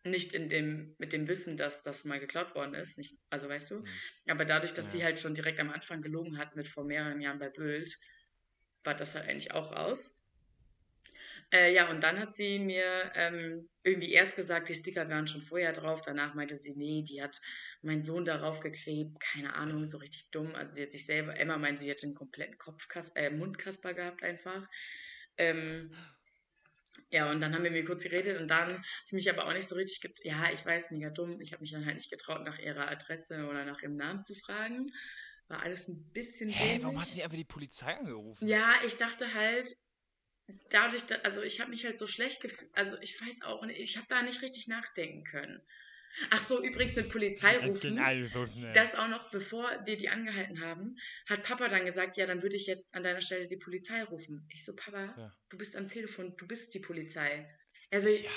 Nicht in dem, mit dem Wissen, dass das mal geklaut worden ist. Nicht, also weißt du? Mhm. Aber dadurch, dass Ja. sie halt schon direkt am Anfang gelogen hat mit vor mehreren Jahren bei Bild, war das halt eigentlich auch raus. Äh, ja, und dann hat sie mir ähm, irgendwie erst gesagt, die Sticker waren schon vorher drauf. Danach meinte sie, nee, die hat mein Sohn darauf geklebt. Keine Ahnung, so richtig dumm. Also sie hat sich selber, Emma meinte, sie hätte einen kompletten Kopfkas äh, Mundkasper gehabt einfach. Ähm, ja, und dann haben wir mir kurz geredet und dann habe ich mich aber auch nicht so richtig, ja, ich weiß, mega dumm. Ich habe mich dann halt nicht getraut, nach ihrer Adresse oder nach ihrem Namen zu fragen. War alles ein bisschen Hä, warum dämlich. hast du nicht einfach die Polizei angerufen? Ja, ich dachte halt, dadurch, da, also ich habe mich halt so schlecht gefühlt, also ich weiß auch nicht, ich habe da nicht richtig nachdenken können. Ach so, übrigens mit Polizei rufen, so das auch noch bevor wir die angehalten haben, hat Papa dann gesagt, ja, dann würde ich jetzt an deiner Stelle die Polizei rufen. Ich so, Papa, Ja. du bist am Telefon, du bist die Polizei. Also, Ja,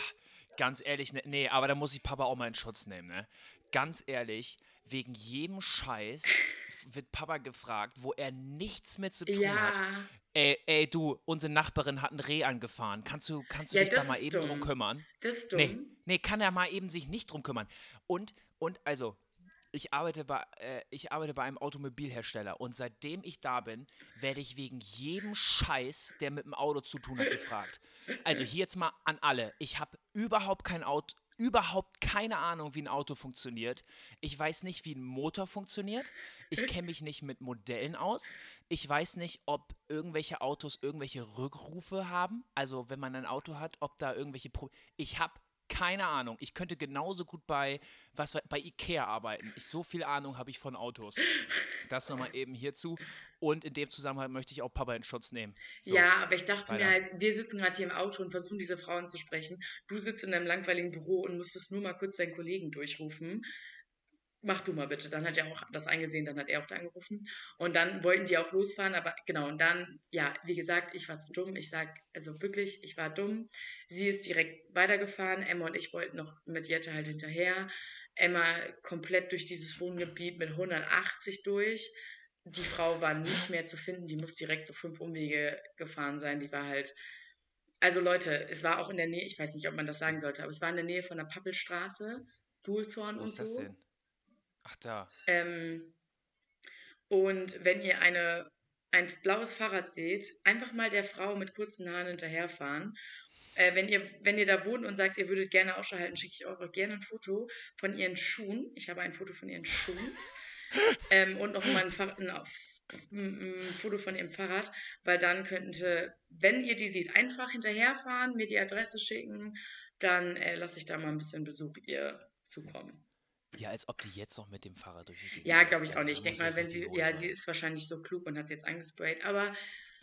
ganz ehrlich, ne, nee, aber da muss ich Papa auch mal in Schutz nehmen, ne? Ganz ehrlich, wegen jedem Scheiß [laughs] wird Papa gefragt, wo er nichts mit zu tun hat. Ey, ey, du, unsere Nachbarin hat ein Reh angefahren. Kannst du, kannst du Ja, dich da mal eben drum dumm. kümmern? das ist dumm. Nee, nee, kann er mal eben sich nicht drum kümmern. Und, und also, ich arbeite bei, äh, ich arbeite bei einem Automobilhersteller und seitdem ich da bin, werde ich wegen jedem Scheiß, der mit dem Auto zu tun hat, gefragt. Also hier jetzt mal an alle. Ich habe überhaupt kein Auto, überhaupt keine Ahnung, wie ein Auto funktioniert. Ich weiß nicht, wie ein Motor funktioniert. Ich kenne mich nicht mit Modellen aus. Ich weiß nicht, ob irgendwelche Autos irgendwelche Rückrufe haben. Also wenn man ein Auto hat, ob da irgendwelche Pro Ich habe keine Ahnung. Ich könnte genauso gut bei was bei Ikea arbeiten. Ich so viel Ahnung habe ich von Autos. Das nochmal eben hierzu. Und in dem Zusammenhang möchte ich auch Papa in Schutz nehmen. So. Ja, aber ich dachte mir weiter. halt, wir sitzen gerade hier im Auto und versuchen diese Frauen zu sprechen. Du sitzt in deinem langweiligen Büro und musstest nur mal kurz deinen Kollegen durchrufen. Mach du mal bitte. Dann hat er auch das eingesehen, dann hat er auch da angerufen. Und dann wollten die auch losfahren, aber genau, und dann, ja, wie gesagt, ich war zu dumm. Ich sag, also wirklich, ich war dumm. Sie ist direkt weitergefahren. Emma und ich wollten noch mit Jette halt hinterher. Emma komplett durch dieses Wohngebiet mit 180 durch die Frau war nicht mehr zu finden, die muss direkt so fünf Umwege gefahren sein. Die war halt. Also Leute, es war auch in der Nähe, ich weiß nicht, ob man das sagen sollte, aber es war in der Nähe von der Pappelstraße, Duhlzorn Wo und ist das so. denn? Ach da. Ähm, und wenn ihr eine, ein blaues Fahrrad seht, einfach mal der Frau mit kurzen Haaren hinterherfahren. Äh, wenn, ihr, wenn ihr da wohnt und sagt, ihr würdet gerne Ausschau halten, schicke ich euch auch gerne ein Foto von ihren Schuhen. Ich habe ein Foto von ihren Schuhen. [laughs] ähm, und noch mal ein, Fahr- ein ein, ein Foto von ihrem Fahrrad, weil dann könnte, wenn ihr die seht, einfach hinterherfahren, mir die Adresse schicken, dann äh, lasse ich da mal ein bisschen Besuch ihr zukommen. Ja, als ob die jetzt noch mit dem Fahrrad durch die Gegend Ja, glaube ich auch nicht. Ich denke mal, wenn sie, ja, sie ist wahrscheinlich so klug und hat jetzt angesprayt, aber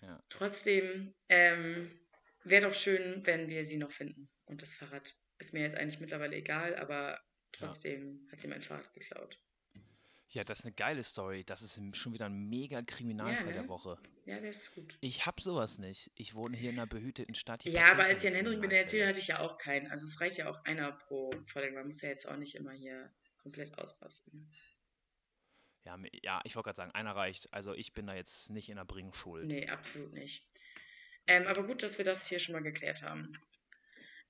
Ja. trotzdem ähm, wäre doch schön, wenn wir sie noch finden. Und das Fahrrad ist mir jetzt eigentlich mittlerweile egal, aber trotzdem hat sie mein Fahrrad geklaut. Ja, das ist eine geile Story. Das ist schon wieder ein mega Kriminalfall ne? der Woche. Ja, der ist gut. Ich hab sowas nicht. Ich wohne hier in einer behüteten Stadt. Hier Ja, aber als Jan Henrik mir den erzählt, hatte ich ja auch keinen. Also es reicht ja auch einer pro Folge. Man muss ja jetzt auch nicht immer hier komplett ausrasten. Ja, ja ich wollte gerade sagen, einer reicht. Also ich bin da jetzt nicht in der Bringschuld. Nee, absolut nicht. Ähm, aber gut, dass wir das hier schon mal geklärt haben.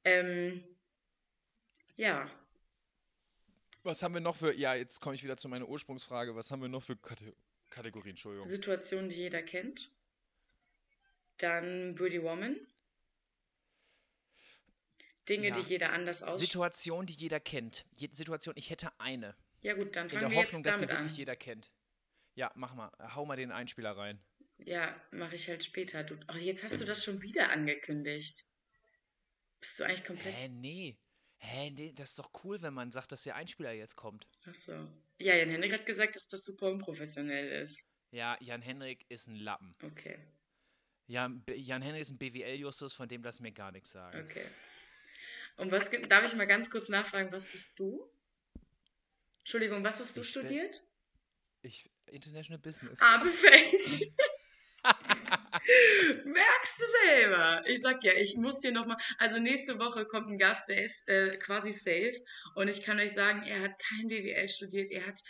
Ähm, ja, Was haben wir noch für. Ja, jetzt komme ich wieder zu meiner Ursprungsfrage. Was haben wir noch für Kate Kategorien? Entschuldigung. Situationen, die jeder kennt. Dann Pretty Woman. Dinge, Ja. die jeder anders aus. Situation, die jeder kennt. Je Situation, ich hätte eine. ja gut, dann In fangen der wir Hoffnung, jetzt dass sie wirklich an. jeder kennt. Ja, mach mal. Hau mal den Einspieler rein. Ja, mache ich halt später. Du, oh, jetzt hast du das schon wieder angekündigt. Bist du eigentlich komplett... Hä, nee. Hä, nee, das ist doch cool, wenn man sagt, dass der Einspieler jetzt kommt. Ach so. Ja, Jan Henrik hat gesagt, dass das super unprofessionell ist. Ja, Jan Henrik ist ein Lappen. Okay, Ja, B- Jan Henrik ist ein BWL-Justus, von dem lass mir gar nichts sagen. okay. Und was gibt- darf ich mal ganz kurz nachfragen, was bist du? Entschuldigung, was hast du Ich bin- studiert? Ich, International Business. Ah, perfekt. [laughs] Merkst du selber. Ich sag ja, ich muss hier nochmal. Also nächste Woche kommt ein Gast, der ist äh, quasi safe. Und ich kann euch sagen, er hat kein BWL studiert, er hat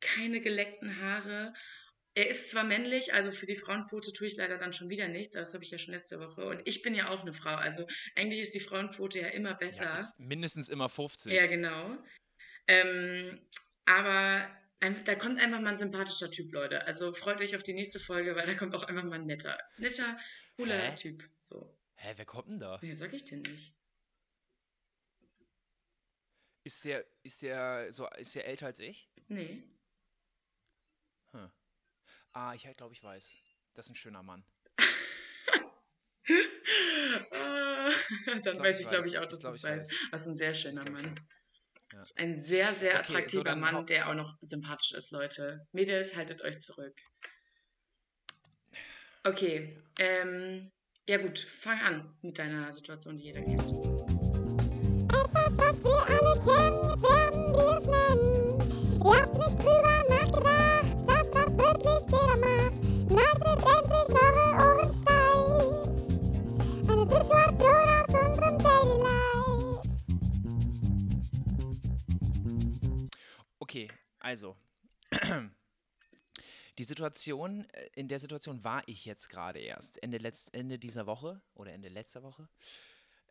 keine geleckten Haare. Er ist zwar männlich, also für die Frauenquote tue ich leider dann schon wieder nichts, aber das habe ich ja schon letzte Woche. Und ich bin ja auch eine Frau, also eigentlich ist die Frauenquote ja immer besser. Ja, mindestens immer 50. Ja, genau. Ähm, aber da kommt einfach mal ein sympathischer Typ, Leute. Also freut euch auf die nächste Folge, weil da kommt auch einfach mal ein netter, netter, cooler Hä? Typ. So. Hä, wer kommt denn da? Nee, sag ich dir nicht. Ist der, ist der, so, ist der älter als ich? Nee. Ah, ich glaube, ich weiß. Das ist ein schöner Mann. Ah, [laughs] Dann glaub, weiß ich glaube ich, auch, dass du es ich weißt. weiß. Das ist ein sehr schöner glaub, Mann. Ja. Das ist ein sehr, sehr Okay, so attraktiver Mann, der auch noch sympathisch ist, Leute. Mädels, haltet euch zurück. Okay, ähm, ja gut, fang an mit deiner Situation, die jeder kennt. Etwas, was wir alle kennen, Okay, also. [clears throat] Die Situation, äh, in der Situation war ich jetzt gerade erst, Ende, letzt, Ende dieser Woche oder Ende letzter Woche.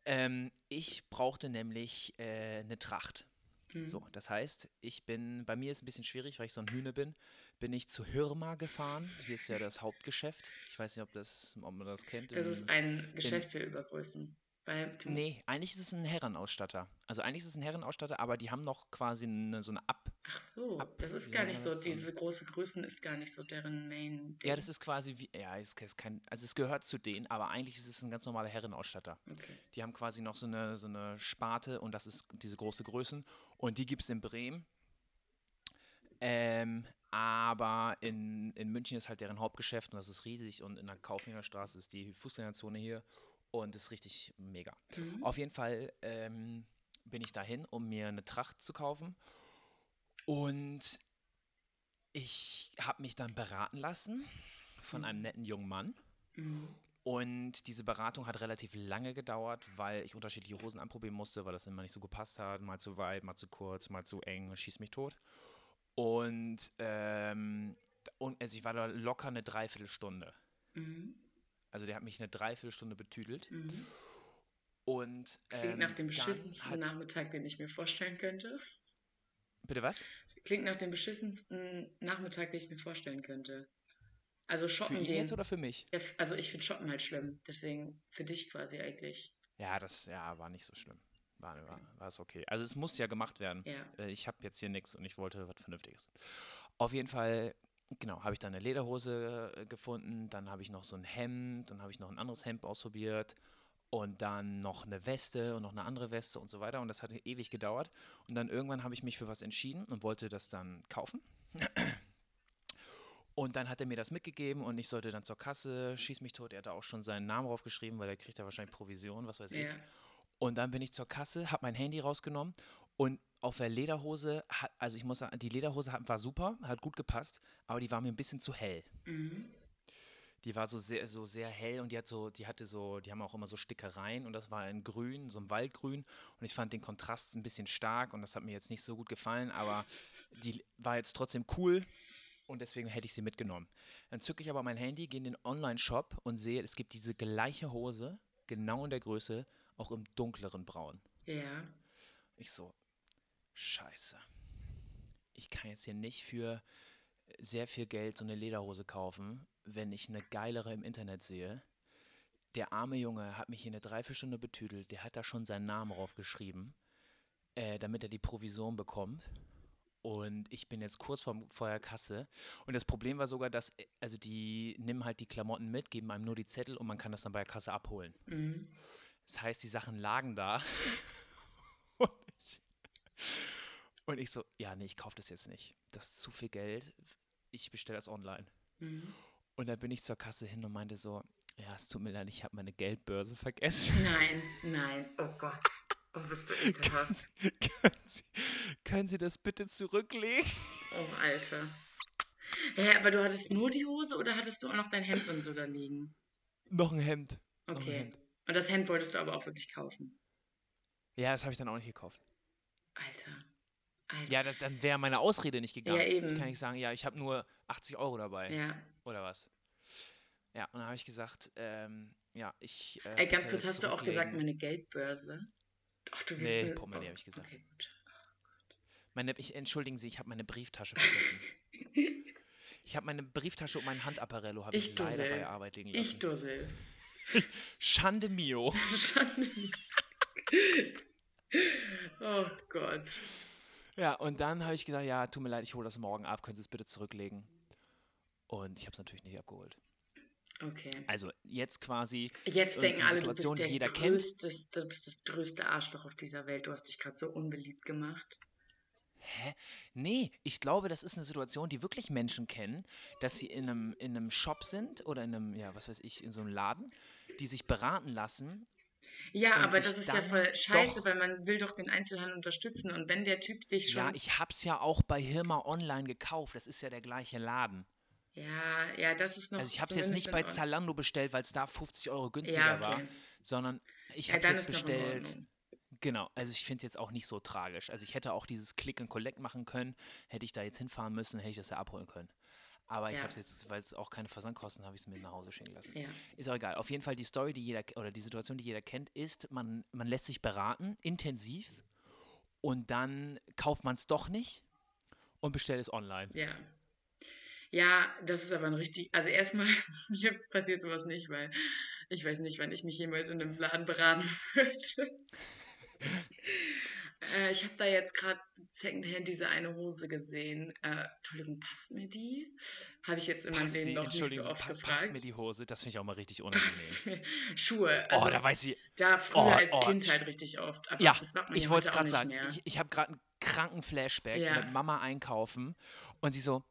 Ähm, ich brauchte nämlich äh, eine Tracht. Mhm. So, das heißt, ich bin, bei mir ist es ein bisschen schwierig, weil ich so ein Hühne bin, bin ich zu Hirma gefahren. Hier ist ja das Hauptgeschäft. Ich weiß nicht, ob, das, ob man das kennt. Das in- ist ein Geschäft für Übergrößen. Bei Nee, eigentlich ist es ein Herrenausstatter. Also eigentlich ist es ein Herrenausstatter, aber die haben noch quasi eine, so eine Ab. Ach so, Ab- das ist gar nicht so, diese große Größen ist gar nicht so deren Main. Ja, das ist quasi wie. Ja, es ist kein. Also es gehört zu denen, aber eigentlich ist es ein ganz normaler Herrenausstatter. Okay. Die haben quasi noch so eine, so eine Sparte und das ist diese große Größen. Und die gibt es in Bremen. Ähm, aber in, in München ist halt deren Hauptgeschäft und das ist riesig und in der Kaufhängerstraße ist die Fußgängerzone hier und ist richtig mega. Mhm. Auf jeden Fall ähm, bin ich dahin, um mir eine Tracht zu kaufen. Und ich habe mich dann beraten lassen von einem netten jungen Mann. Mhm. Und diese Beratung hat relativ lange gedauert, weil ich unterschiedliche Hosen anprobieren musste, weil das immer nicht so gepasst hat. Mal zu weit, mal zu kurz, mal zu eng, schieß mich tot. Und, ähm, und also ich war da locker eine Dreiviertelstunde. Mhm. Also der hat mich eine Dreiviertelstunde betüdelt. Mhm. Und Klingt ähm, nach dem dann beschissensten hat, Nachmittag, den ich mir vorstellen könnte. Bitte was? Klingt nach dem beschissensten Nachmittag, den ich mir vorstellen könnte. Also Für shoppen ihn gehen. jetzt oder für mich? Ja, also ich finde shoppen halt schlimm. Deswegen für dich quasi eigentlich. Ja, das ja, war nicht so schlimm. War, war, war es okay. Also es muss ja gemacht werden. Ja. Äh, Ich habe jetzt hier nichts und ich wollte was Vernünftiges. Auf jeden Fall genau, habe ich dann eine Lederhose äh, gefunden, dann habe ich noch so ein Hemd, dann habe ich noch ein anderes Hemd ausprobiert und dann noch eine Weste und noch eine andere Weste und so weiter. Und das hat ewig gedauert. Und dann irgendwann habe ich mich für was entschieden und wollte das dann kaufen. [clears throat] Und dann hat er mir das mitgegeben und ich sollte dann zur Kasse, schieß mich tot. Er hat da auch schon seinen Namen draufgeschrieben, weil er kriegt ja wahrscheinlich Provision, was weiß ich. Ja. Und dann bin ich zur Kasse, habe mein Handy rausgenommen und auf der Lederhose, hat, also ich muss sagen, die Lederhose hat, war super, hat gut gepasst, aber die war mir ein bisschen zu hell. Mhm. Die war so sehr, so sehr hell und die hat so, die hatte so, die haben auch immer so Stickereien und das war in Grün, so ein Waldgrün. Und ich fand den Kontrast ein bisschen stark und das hat mir jetzt nicht so gut gefallen, aber die war jetzt trotzdem cool und deswegen hätte ich sie mitgenommen. Dann zücke ich aber mein Handy, gehe in den Online-Shop und sehe, es gibt diese gleiche Hose, genau in der Größe, auch im dunkleren Braun. Ja. Ich so, scheiße. Ich kann jetzt hier nicht für sehr viel Geld so eine Lederhose kaufen, wenn ich eine geilere im Internet sehe. Der arme Junge hat mich hier eine Dreiviertelstunde betüdelt, der hat da schon seinen Namen draufgeschrieben, äh, damit er die Provision bekommt. Und ich bin jetzt kurz vor, vor der Kasse. Und das Problem war sogar, dass, also die nehmen halt die Klamotten mit, geben einem nur die Zettel und man kann das dann bei der Kasse abholen. Mhm. Das heißt, die Sachen lagen da. [laughs] und, ich, und ich so, ja, nee, ich kaufe das jetzt nicht. Das ist zu viel Geld. Ich bestelle das online. Mhm. Und dann bin ich zur Kasse hin und meinte so, ja, es tut mir leid, ich habe meine Geldbörse vergessen. Nein, nein, oh Gott. Oh, bist du [laughs] können. Sie, können, Sie, können Sie das bitte zurücklegen? Oh, Alter. Hä, aber du hattest nur die Hose oder hattest du auch noch dein Hemd und so da liegen? Noch ein Hemd. Noch ein Okay. Hemd. Und das Hemd wolltest du aber auch wirklich kaufen. Ja, das habe ich dann auch nicht gekauft. Alter. Alter. Ja, das, dann wäre meine Ausrede nicht gegangen. Ja, eben. Ich kann nicht sagen, ja, ich habe nur 80 Euro dabei. Ja. Oder was? Ja, und dann habe ich gesagt, ähm, ja, ich. Äh, Ey, ganz kurz, hast du auch gesagt, meine Geldbörse? Ach, du bist Nee, Portemonnaie oh, hab ich gesagt. Okay, gut. Meine, ich, entschuldigen Sie, ich habe meine Brieftasche vergessen. [laughs] ich habe meine Brieftasche und mein Handapparello habe ich, Ich leider bei Arbeit liegen lassen. Ich Dussel. [laughs] Schande mio. [laughs] Schande. oh Gott. Ja, und dann habe ich gesagt, ja, tut mir leid, ich hole das morgen ab, können Sie es bitte zurücklegen? Und ich habe es natürlich nicht abgeholt. Okay. Also jetzt quasi, Jetzt Und denken alle, du bist Situation, die der jeder kennt. größtes, du bist das größte Arschloch auf dieser Welt. Du hast dich gerade so unbeliebt gemacht. hä? Nee, ich glaube, das ist eine Situation, die wirklich Menschen kennen, dass sie in einem, in einem Shop sind oder in einem, ja, was weiß ich, in so einem Laden, die sich beraten lassen. Ja, Und aber sich das ist ja voll scheiße, doch- weil man will doch den Einzelhandel unterstützen. Und wenn der Typ dich schon. Ja, ich hab's ja auch bei Hirma online gekauft. Das ist ja der gleiche Laden. ja, ja, das ist noch. Also ich habe es jetzt nicht bei. Zalando bestellt, weil es da 50 Euro günstiger Ja, war, okay. sondern ich habe es jetzt bestellt. Genau, also ich finde es jetzt auch nicht so tragisch. Also ich hätte auch dieses Click and Collect machen können, hätte ich da jetzt hinfahren müssen, hätte ich das ja abholen können. Aber ich Ja. habe es jetzt, weil es auch keine Versandkosten, habe ich es mir nach Hause schicken lassen. Ja. Ist auch egal. Auf jeden Fall die Story, die jeder oder die Situation, die jeder kennt, ist, man, man lässt sich beraten, intensiv, und dann kauft man es doch nicht und bestellt es online. Ja. Ja, das ist aber ein richtig. Also erstmal, [laughs] mir passiert sowas nicht, weil ich weiß nicht, wann ich mich jemals in einem Laden beraten [laughs] würde. Äh, ich habe da jetzt gerade Secondhand diese eine Hose gesehen. Äh, Entschuldigung, passt mir die? Habe ich jetzt in meinem Passt Leben noch nicht so oft pa- passt gefragt. mir die Hose? Das finde ich auch mal richtig [laughs] unangenehm. Schuhe. Also oh, da weiß ich. da früher oh, als oh, Kind halt richtig oft. Aber Ja, ich wollte es gerade sagen. mehr. Ich, ich habe gerade einen kranken Flashback Ja. mit Mama einkaufen und sie so,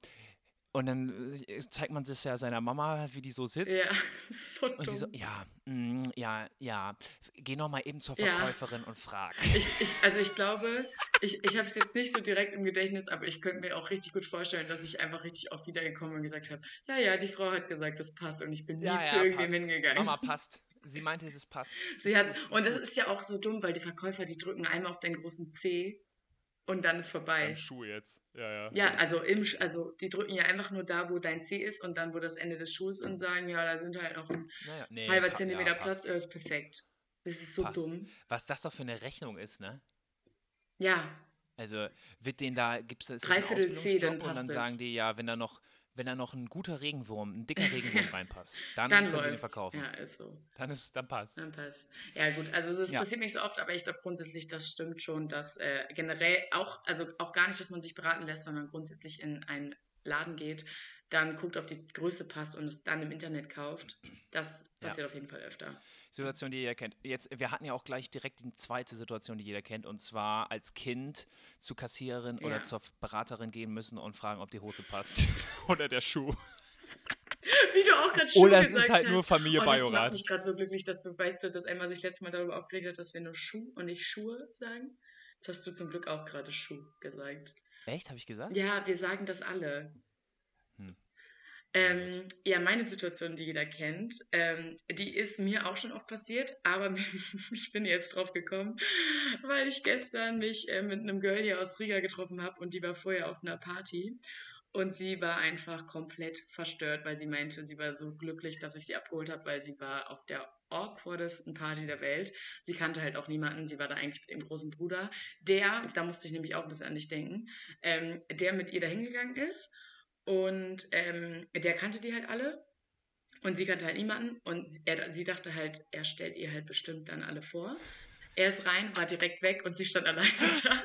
und dann äh, zeigt man es ja seiner Mama, wie die so sitzt. ja, [laughs] so Und die so, dumm. ja, mm, ja, ja, geh noch mal eben zur Ja. Verkäuferin und frag. Ich, ich, also ich glaube, ich, ich habe es jetzt nicht so direkt im Gedächtnis, aber ich könnte mir auch richtig gut vorstellen, dass ich einfach richtig oft wiedergekommen und gesagt habe, ja, ja, die Frau hat gesagt, das passt und ich bin nie Ja, zu ja, irgendwem hingegangen. Mama passt. Sie meinte, es passt. [laughs] Sie Ist hat, gut, und das ist ja auch so dumm, weil die Verkäufer, die drücken einmal auf deinen großen C und dann ist vorbei. Beim Schuh jetzt. Ja, ja. Ja, also im, also die drücken ja einfach nur da, wo dein C ist und dann wo das Ende des Schuhs und sagen, ja, da sind halt noch ein Naja, nee, halber Zentimeter ja, Platz, passt. äh, ist perfekt. Das ist so Passt. dumm. Was das doch für eine Rechnung ist, ne? Ja, Also wird denen da, gibt es das ist Dreiviertel C, dann Ausbildungsjob und dann passt sagen es. die, ja, wenn da noch, wenn da noch ein guter Regenwurm, ein dicker [laughs] Regenwurm reinpasst, dann, dann können sie den läuft's. verkaufen. Ja, ist so. Dann ist, dann passt. Dann passt. Ja, gut, also das Ja. passiert nicht so oft, aber ich glaube grundsätzlich, das stimmt schon, dass äh, generell auch, also auch gar nicht, dass man sich beraten lässt, sondern grundsätzlich in einen Laden geht, dann guckt, ob die Größe passt und es dann im Internet kauft. Das Ja. passiert auf jeden Fall öfter. Situation, die jeder kennt. Jetzt, wir hatten ja auch gleich direkt die zweite Situation, die jeder kennt, und zwar als Kind zur Kassiererin oder Ja. zur Beraterin gehen müssen und fragen, ob die Hose passt [laughs] oder der Schuh. Wie du auch gerade [laughs] Schuh Oder es ist halt hast. nur Familie Und das macht Bajorat. mich gerade so glücklich, dass du weißt, dass Emma sich letztes Mal darüber aufgeregt hat, dass wir nur Schuh und nicht Schuhe sagen. Jetzt hast du zum Glück auch gerade Schuh gesagt. Echt, habe ich gesagt? Ja, wir sagen das alle. Hm. Ähm, ja, meine Situation, die jeder kennt, ähm, die ist mir auch schon oft passiert, aber [laughs] ich bin jetzt drauf gekommen, weil ich gestern mich äh, mit einem Girl hier aus Riga getroffen habe und die war vorher auf einer Party und sie war einfach komplett verstört, weil sie meinte, sie war so glücklich, dass ich sie abgeholt habe, weil sie war auf der awkwardesten Party der Welt. Sie kannte halt auch niemanden, sie war da eigentlich mit dem großen Bruder, der, da musste ich nämlich auch ein bisschen an dich denken, ähm, der mit ihr da hingegangen ist und ähm, der kannte die halt alle und sie kannte halt niemanden und er, sie dachte halt, er stellt ihr halt bestimmt dann alle vor. Er ist rein, war direkt weg und sie stand alleine [laughs] da.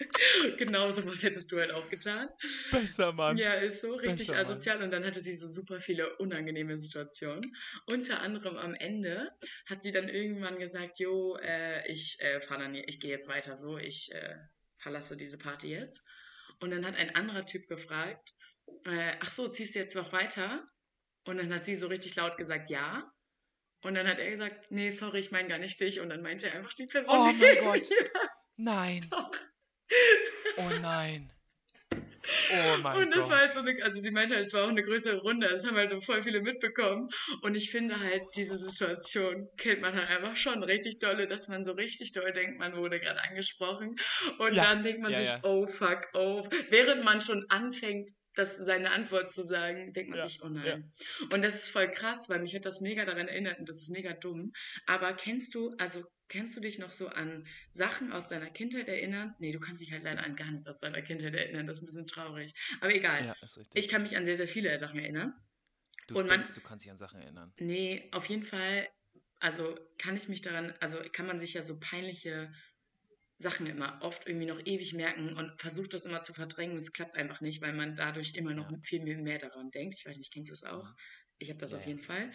[laughs] Genauso was hättest du halt auch getan. Besser, Mann. Ja, ist so richtig Besser, Mann. asozial. Und dann hatte sie so super viele unangenehme Situationen. Unter anderem am Ende hat sie dann irgendwann gesagt, jo, äh, ich äh, fahre dann, ich gehe jetzt weiter so, ich äh, verlasse diese Party jetzt. Und dann hat ein anderer Typ gefragt, äh, ach so, ziehst du jetzt noch weiter? Und dann hat sie so richtig laut gesagt, ja. Und dann hat er gesagt, nee, sorry, ich meine gar nicht dich. Und dann meinte er einfach die Person. Oh mein Gott. Nein. [laughs] Doch. Oh nein. Oh mein Und das Gott. war halt so eine, also sie meinte halt, es war auch eine größere Runde, es haben halt so voll viele mitbekommen. Und ich finde halt, diese Situation kennt man halt einfach schon richtig dolle, dass man so richtig doll denkt, man wurde gerade angesprochen. Und Ja, dann denkt man ja, sich, ja. oh fuck, oh. Während man schon anfängt, das, seine Antwort zu sagen, denkt man Ja, sich, oh nein. Und das ist voll krass, weil mich hat das mega daran erinnert und das ist mega dumm. Aber kennst du, also kannst du dich noch so an Sachen aus deiner Kindheit erinnern? Nee, du kannst dich halt leider an gar nichts aus deiner Kindheit erinnern, das ist ein bisschen traurig. Aber egal. Ja, ist richtig. Ich kann mich an sehr, sehr viele Sachen erinnern. du und man- denkst, du kannst dich an Sachen erinnern. Nee, auf jeden Fall, also kann ich mich daran, also kann man sich ja so peinliche Sachen immer oft irgendwie noch ewig merken und versucht das immer zu verdrängen. Es klappt einfach nicht, weil man dadurch immer noch Ja. viel mehr daran denkt. Ich weiß nicht, kennst du es auch? Ich habe das Ja, auf jeden Fall.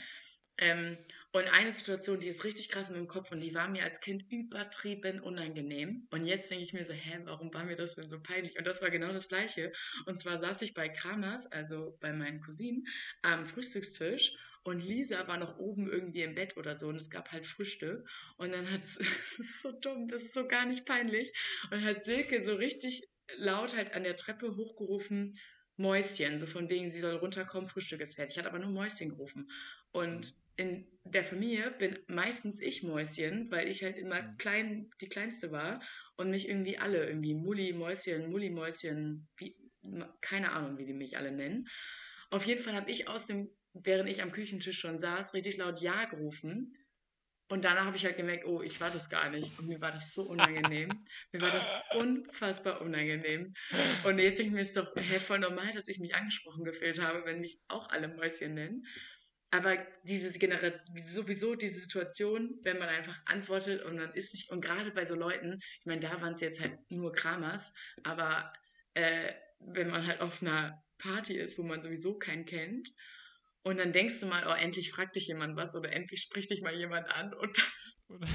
Ähm, und eine Situation, die ist richtig krass in meinem Kopf und die war mir als Kind übertrieben unangenehm. Und jetzt denke ich mir so, hä, warum war mir das denn so peinlich? Und das war genau das Gleiche. Und zwar saß ich bei Kramers, also bei meinen Cousinen, am Frühstückstisch und Lisa war noch oben irgendwie im Bett oder so und es gab halt Frühstück. Und dann hat, [laughs] das ist so dumm, das ist so gar nicht peinlich. Und hat Silke so richtig laut halt an der Treppe hochgerufen, Mäuschen, so von wegen, sie soll runterkommen, Frühstück ist fertig. Hat aber nur Mäuschen gerufen. Und in der Familie bin meistens ich Mäuschen, weil ich halt immer Mhm. klein, die Kleinste war und mich irgendwie alle, irgendwie Mulli, Mäuschen, Mulli, Mäuschen, wie, keine Ahnung, wie die mich alle nennen. Auf jeden Fall habe ich aus dem, während ich am Küchentisch schon saß, richtig laut Ja gerufen. Und danach habe ich halt gemerkt, oh, ich war das gar nicht. Und mir war das so unangenehm. [laughs] mir war das unfassbar unangenehm. Und jetzt denke ich mir, ist doch voll normal, dass ich mich angesprochen gefühlt habe, wenn mich auch alle Mäuschen nennen. Aber diese generell, sowieso diese Situation, wenn man einfach antwortet und man ist nicht, und gerade bei so Leuten, ich meine, da waren es jetzt halt nur Kramers, aber äh, wenn man halt auf einer Party ist, wo man sowieso keinen kennt, und dann denkst du mal, oh, endlich fragt dich jemand was oder endlich spricht dich mal jemand an und dann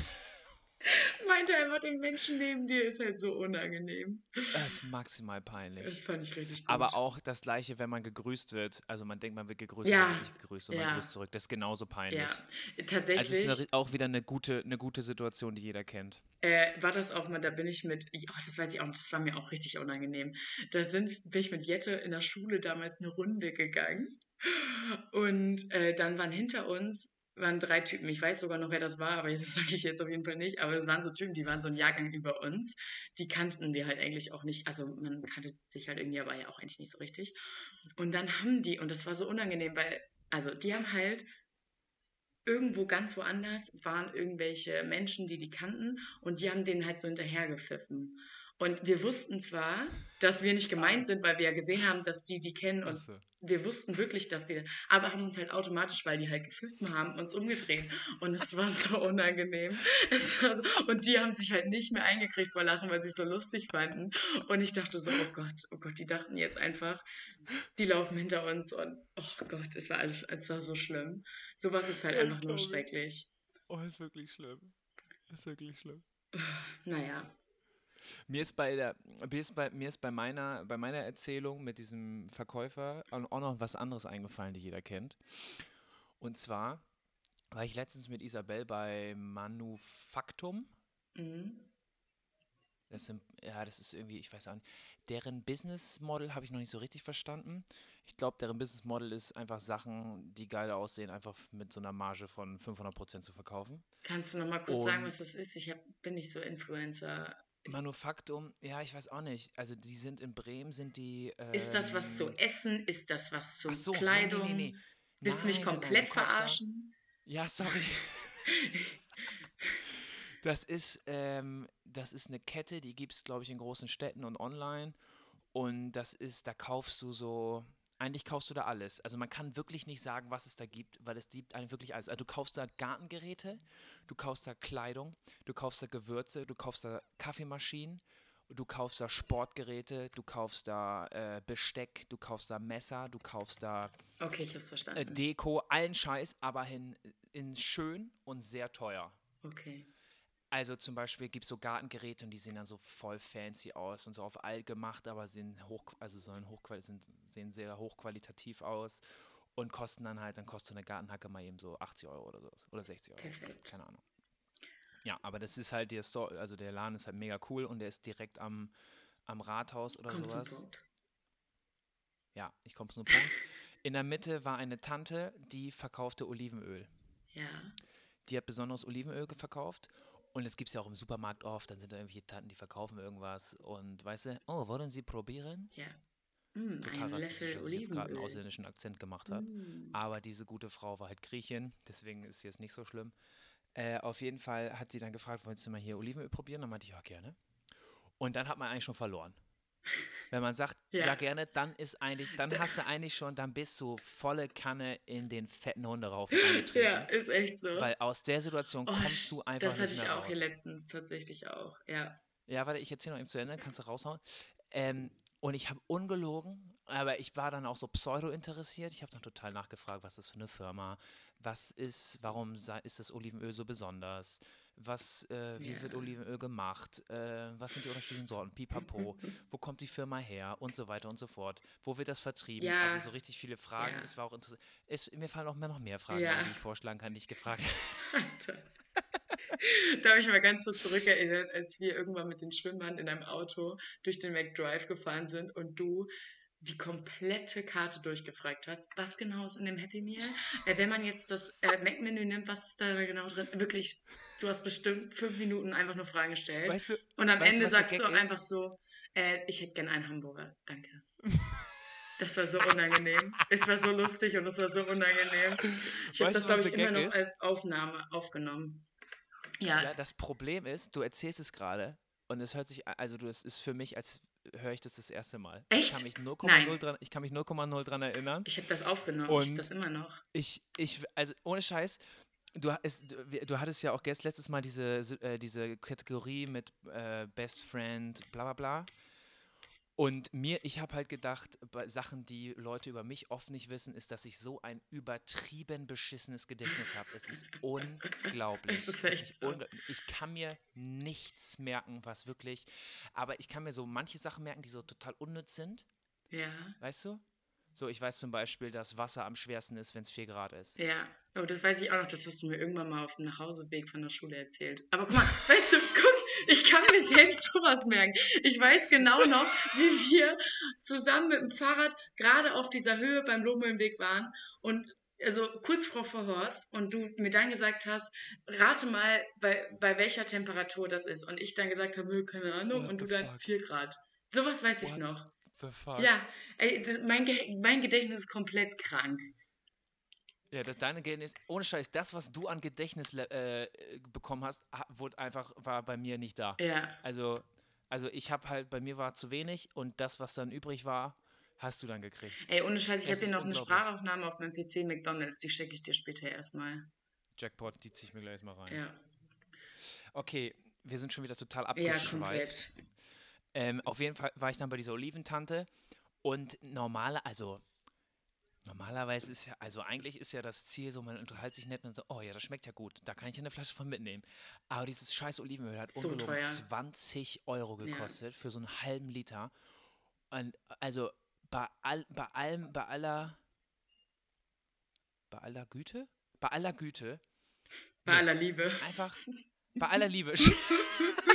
[laughs] meint er einfach, den Menschen neben dir ist halt so unangenehm. Das ist maximal peinlich. Das fand ich richtig gut. Aber auch das gleiche, wenn man gegrüßt wird. Also man denkt, man wird gegrüßt, Ja. man wird nicht gegrüßt und Ja. man grüßt zurück. Das ist genauso peinlich. Ja, Also es tatsächlich. ist auch wieder eine gute, eine gute Situation, die jeder kennt. Äh, war das auch mal, da bin ich mit, ja, das weiß ich auch, das war mir auch richtig unangenehm. Da sind, bin ich mit Jette in der Schule damals eine Runde gegangen und äh, dann waren hinter uns waren drei Typen. Ich weiß sogar noch, wer das war, aber das [laughs] sage ich jetzt auf jeden Fall nicht. Aber es waren so Typen, die waren so ein Jahrgang über uns. Die kannten wir halt eigentlich auch nicht. Also man kannte sich halt irgendwie, aber ja auch eigentlich nicht so richtig. Und dann haben die, und das war so unangenehm, weil, also die haben halt irgendwo ganz woanders waren irgendwelche Menschen, die die kannten und die haben denen halt so hinterhergepfiffen. Und wir wussten zwar, dass wir nicht gemeint sind, weil wir ja gesehen haben, dass die die kennen und Achso. wir wussten wirklich, dass wir, aber haben uns halt automatisch, weil die halt gepfiffen haben, uns umgedreht. Und es war so unangenehm. [laughs] War so, und die haben sich halt nicht mehr eingekriegt vor Lachen, weil sie es so lustig fanden. Und ich dachte so, oh Gott, oh Gott, die dachten jetzt einfach, die laufen hinter uns und oh Gott, es war alles, es war so schlimm. Sowas ist halt Ja, einfach nur glaub ich. schrecklich. Oh, ist wirklich schlimm. Ist wirklich schlimm. Naja. Mir ist bei der, mir ist bei, mir ist bei meiner, bei meiner Erzählung mit diesem Verkäufer auch noch was anderes eingefallen, die jeder kennt. Und zwar war ich letztens mit Isabel bei Manufaktum. Mhm. Das sind, ja, das ist irgendwie, ich weiß auch nicht. Deren Business Model habe ich noch nicht so richtig verstanden. Ich glaube, deren Business Model ist einfach Sachen, die geil aussehen, einfach mit so einer Marge von 500% zu verkaufen. Kannst du noch mal kurz sagen, Und- was das ist? Ich hab, bin nicht so Influencer. Manufaktum, ja, ich weiß auch nicht. Also die sind in Bremen, sind die. Ist das was zu ähm, essen? Ist das was zu so, nee, nee, Kleidung? nee, nee. Willst du mich Nein, nein, nein, komplett du da- verarschen? Ja, sorry. [laughs] Das ist, ähm, das ist eine Kette, die gibt es, glaube ich, in großen Städten und online. Und das ist, da kaufst du so, eigentlich kaufst du da alles. Also man kann wirklich nicht sagen, was es da gibt, weil es gibt eigentlich wirklich alles. Also du kaufst da Gartengeräte, du kaufst da Kleidung, du kaufst da Gewürze, du kaufst da Kaffeemaschinen, du kaufst da Sportgeräte, du kaufst da äh, Besteck, du kaufst da Messer, du kaufst da Okay, ich hab's äh, verstanden. Deko, allen Scheiß, aber in, in schön und sehr teuer. okay. Also zum Beispiel gibt es so Gartengeräte und die sehen dann so voll fancy aus und so auf alt gemacht, aber sind hoch, also sollen hochquali sind, sehen sehr hochqualitativ aus und kosten dann halt, dann kostet eine Gartenhacke mal eben so 80 Euro oder so oder 60 Euro. Perfekt. Keine Ahnung. Ja, aber das ist halt der Store, also der Laden ist halt mega cool und der ist direkt am, am Rathaus oder Komm zum sowas. Punkt. Ja, ich komme zum Punkt. In der Mitte war eine Tante, die verkaufte Olivenöl. Ja. die hat besonderes Olivenöl verkauft. Und es gibt es ja auch im Supermarkt oft, dann sind da irgendwelche Tanten, die verkaufen irgendwas und weißt du, oh, wollen Sie probieren? Ja. Mm, Total ein rassistisch, dass ich jetzt gerade einen ausländischen Akzent gemacht habe. Mm. Aber diese gute Frau war halt Griechin, deswegen ist es jetzt nicht so schlimm. Äh, auf jeden Fall hat sie dann gefragt, wolltest du mal hier Olivenöl probieren? Dann meinte ich, ja, gerne. Und dann hat man eigentlich schon verloren. Wenn man sagt, ja. Ja. gerne, dann ist eigentlich, dann hast du eigentlich schon, dann bist du volle Kanne in den fetten Hunderaufen eingetreten. Ja, ist echt so. Weil aus der Situation Oh, kommst du einfach das hatte nicht ich mehr auch raus. hier letztens tatsächlich auch. Ja. Ja, warte, ich erzähle noch eben zu Ende, kannst du raushauen. Ähm, und ich habe ungelogen, aber ich war dann auch so pseudo interessiert. Ich habe dann total nachgefragt, was ist das für eine Firma, was ist, warum ist das Olivenöl so besonders, was, äh, wie wird Ja. Olivenöl gemacht, äh, was sind die unterschiedlichen Sorten, pipapo, [laughs] wo kommt die Firma her und so weiter und so fort, wo wird das vertrieben, Ja. also so richtig viele Fragen. Ja. Es war auch interessant. Es, mir fallen auch mehr noch mehr Fragen Ja. ein, die ich vorschlagen kann, die ich gefragt habe. Alter. Da habe ich mal ganz so zurückerinnert, als wir irgendwann mit den Schwimmern in einem Auto durch den McDrive gefahren sind und du die komplette Karte durchgefragt hast. Was genau ist in dem Happy Meal? Äh, wenn man jetzt das äh, Mac-Menü nimmt, was ist da genau drin? Wirklich, du hast bestimmt fünf Minuten einfach nur Fragen gestellt. Weißt du, und am weißt du, Ende der sagst du ist? einfach so, äh, ich hätte gern einen Hamburger, danke. [laughs] Das war so unangenehm. es war so lustig und es war so unangenehm. Ich habe das, du, glaube ich, immer Gag noch ist? als Aufnahme aufgenommen. Ja, Ja, das Problem ist, du erzählst es gerade und es hört sich, also du, es ist für mich, als höre ich das das erste Mal. Ich Echt? kann mich 0,0 Nein. dran, ich kann mich 0,0 dran erinnern. ich habe das aufgenommen. ich habe Und- das immer noch. Ich, ich, also ohne Scheiß, du, es, du, du hattest ja auch gest, letztes Mal diese, äh, diese Kategorie mit äh, Best Friend, bla bla bla. Und mir, ich habe halt gedacht, bei Sachen, die Leute über mich oft nicht wissen, ist, dass ich so ein übertrieben beschissenes Gedächtnis habe. Es ist unglaublich. [laughs] Es ist so. ungl- Ich kann mir nichts merken, was wirklich, aber ich kann mir so manche Sachen merken, die so total unnütz sind, Ja, weißt du? So, ich weiß zum Beispiel, dass Wasser am schwersten ist, wenn es 4 Grad ist. ja. Aber das weiß ich auch noch, das hast du mir irgendwann mal auf dem Nachhauseweg von der Schule erzählt. Aber guck mal, weißt du, ich kann mir selbst sowas merken. Ich weiß genau noch, wie wir zusammen mit dem Fahrrad gerade auf dieser Höhe beim Lohmühlenweg waren und also kurz vor Vorhorst und du mir dann gesagt hast, rate mal, bei, bei welcher Temperatur das ist. Und ich dann gesagt habe, "Nö, keine Ahnung, What und du dann fuck? 4 Grad. Sowas weiß ich What noch. The fuck? Ja, ey, das, mein, Ge mein Gedächtnis ist komplett krank. Ja, das deine Gedächtnis, ohne Scheiß, das, was du an Gedächtnis äh, bekommen hast, ha- wurde einfach, war bei mir nicht da. Ja, Also, Also ich habe halt, bei mir war zu wenig und das, was dann übrig war, hast du dann gekriegt. Ey, ohne Scheiß, ich habe hier noch eine. Sprachaufnahme auf meinem PC McDonalds, die schicke ich dir später erstmal. Jackpot, die zieh ich mir gleich mal rein. Ja, Okay, wir sind schon wieder total ja abgeschweift. komplett. Ähm, auf jeden Fall war ich dann bei dieser Oliventante und normale, also normalerweise ist ja, also eigentlich ist ja das Ziel so, man unterhält sich nett und so, oh ja, das schmeckt ja gut, da kann ich ja eine Flasche von mitnehmen. Aber dieses scheiß Olivenöl hat So ungelogen teuer. 20 Euro Ja. gekostet für so einen halben Liter. Und also bei, all, bei allem, bei aller, bei aller Güte? Bei aller Güte, Bei Nee. aller Liebe. einfach [laughs] bei aller Liebe. [laughs] [laughs]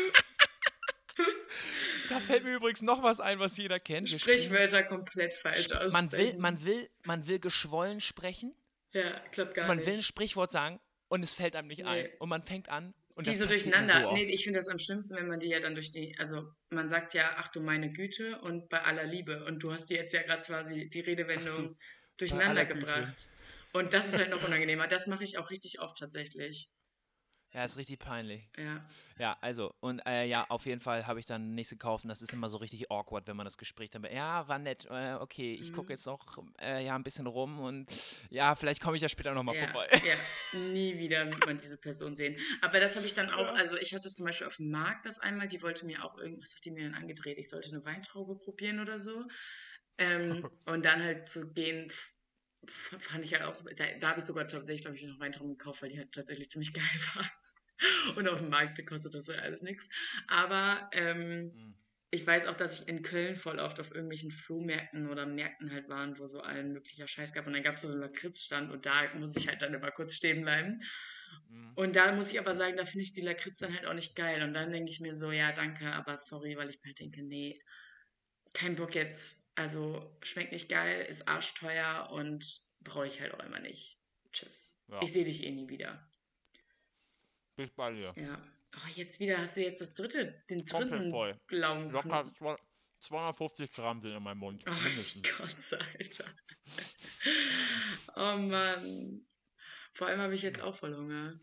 da fällt mir übrigens noch was ein, was jeder kennt. Sprichwörter komplett falsch aussprechen. man will, man will, man will geschwollen sprechen, Ja, klappt gar man nicht. will ein Sprichwort sagen und es fällt einem nicht ein. Nee. Und man fängt an und die das so passiert mir durcheinander. So nee, ich finde das am schlimmsten, wenn man die ja dann durch die, also man sagt ja, ach du meine Güte und bei aller Liebe. Und du hast dir jetzt ja gerade quasi die Redewendung durcheinander aller Güte. gebracht. Und das ist halt noch unangenehmer. Das mache ich auch richtig oft tatsächlich. Ja, ist richtig peinlich. Ja. Ja, also, und äh, ja, auf jeden Fall habe ich dann nichts gekauft und das ist immer so richtig awkward, wenn man das Gespräch dann, ja, war nett, äh, okay, ich Mhm. gucke jetzt noch äh, ja, ein bisschen rum und ja, vielleicht komme ich ja später nochmal ja, vorbei. ja, nie wieder wird man diese Person sehen. Aber das habe ich dann auch, also ich hatte es zum Beispiel auf dem Markt das einmal, die wollte mir auch irgendwas, hat die mir dann angedreht, ich sollte eine Weintraube probieren oder so. Ähm, [laughs] und dann halt zu gehen, fand ich halt auch, da, da habe ich sogar tatsächlich, glaube ich, noch Weintrauben gekauft, weil die halt tatsächlich ziemlich [laughs] geil waren. Und auf dem Markt kostet das ja alles nichts. Aber ähm, Mhm. ich weiß auch, dass ich in Köln voll oft auf irgendwelchen Flohmärkten oder Märkten halt waren, wo so allen möglicher Scheiß gab. Und dann gab es so einen Lakritzstand und da muss ich halt dann immer kurz stehen bleiben. Mhm. Und da muss ich aber sagen, da finde ich die Lakritz dann halt auch nicht geil. Und dann denke ich mir so, ja, danke, aber sorry, weil ich mir halt denke, nee, kein Bock jetzt. Also schmeckt nicht geil, ist arschteuer und brauche ich halt auch immer nicht. Tschüss. Ja. Ich sehe dich eh nie wieder. Bis bei dir. Ja. Oh, jetzt wieder hast du jetzt das dritte, den Komplett dritten voll. blauen Locker zwei- 250 Gramm sind in meinem Mund, Oh mein mindestens. [laughs] Gott, Alter. Oh Mann. Vor allem habe ich jetzt auch voll Hunger.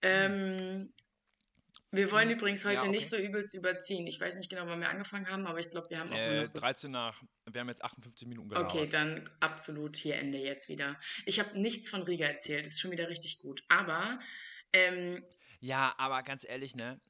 Ähm, wir wollen übrigens heute ja, nicht okay. so übelst überziehen. Ich weiß nicht genau, wann wir angefangen haben, aber ich glaube, wir haben auch Äh, so 13 nach, wir haben jetzt 58 Minuten gelabert. Okay, dann absolut hier Ende jetzt wieder. Ich habe nichts von Riga erzählt, das ist schon wieder richtig gut. Aber ähm, Ja, aber ganz ehrlich, ne,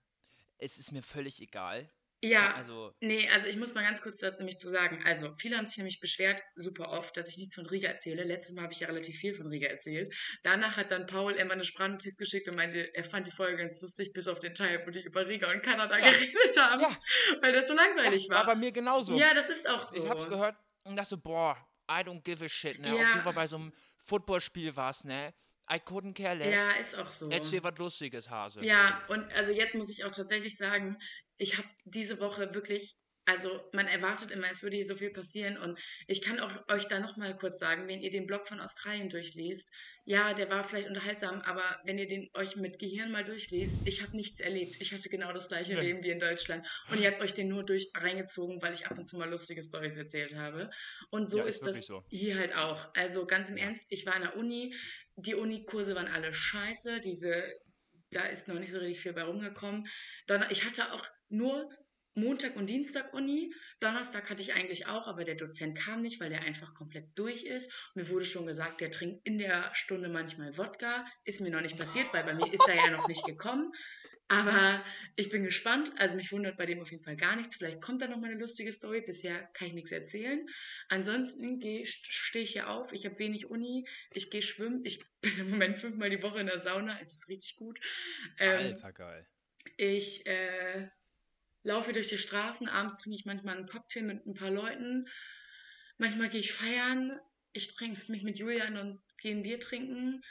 es ist mir völlig egal. Ja, Also, nee, also ich muss mal ganz kurz dazu nämlich zu sagen. Also, viele haben sich nämlich beschwert, super oft, dass ich nichts von Riga erzähle. Letztes Mal habe ich ja relativ viel von Riga erzählt. Danach hat dann Paul immer eine Sprachnotiz geschickt und meinte, er fand die Folge ganz lustig, bis auf den Teil, wo die über Riga und Kanada Ja. geredet haben, Ja. weil das so langweilig war war. bei mir genauso. Ja, das ist auch so. Ich hab's gehört und dachte so, boah, I don't give a shit, ne? Ja. Ob du mal bei so einem Footballspiel warst, ne? I couldn't care less. Ja, ist auch so. Erzähl was Lustiges, Hase. Ja, und also jetzt muss ich auch tatsächlich sagen, ich habe diese Woche wirklich, also man erwartet immer, es würde hier so viel passieren und ich kann auch euch da nochmal kurz sagen, wenn ihr den Blog von Australien durchliest, ja, der war vielleicht unterhaltsam, aber wenn ihr den euch mit Gehirn mal durchliest, ich habe nichts erlebt. Ich hatte genau das gleiche. Leben wie in Deutschland und ihr habt euch den nur durch reingezogen, weil ich ab und zu mal lustige Stories erzählt habe. Und so Ja, ist ist das so. hier halt auch. Also ganz im Ja. Ernst, ich war an der Uni, die Unikurse waren alle scheiße, diese da ist noch nicht so richtig viel bei rumgekommen. Donner ich hatte auch nur Montag und Dienstag Uni. Donnerstag hatte ich eigentlich auch, aber der Dozent kam nicht, weil der einfach komplett durch ist. Mir wurde schon gesagt, der trinkt in der Stunde manchmal Wodka. Ist mir noch nicht passiert, weil bei mir ist er ja noch nicht gekommen. Aber ich bin gespannt. Also mich wundert bei dem auf jeden Fall gar nichts. Vielleicht kommt da noch mal eine lustige Story. Bisher kann ich nichts erzählen. Ansonsten stehe ich hier auf. Ich habe wenig Uni. Ich gehe schwimmen. Ich [laughs] bin im Moment fünfmal die Woche in der Sauna. Es ist richtig gut. Ähm, Alter, geil. ich äh, laufe durch die Straßen. Abends trinke ich manchmal einen Cocktail mit ein paar Leuten. Manchmal gehe ich feiern. Ich trinke mich mit Julian und gehe ein Bier trinken.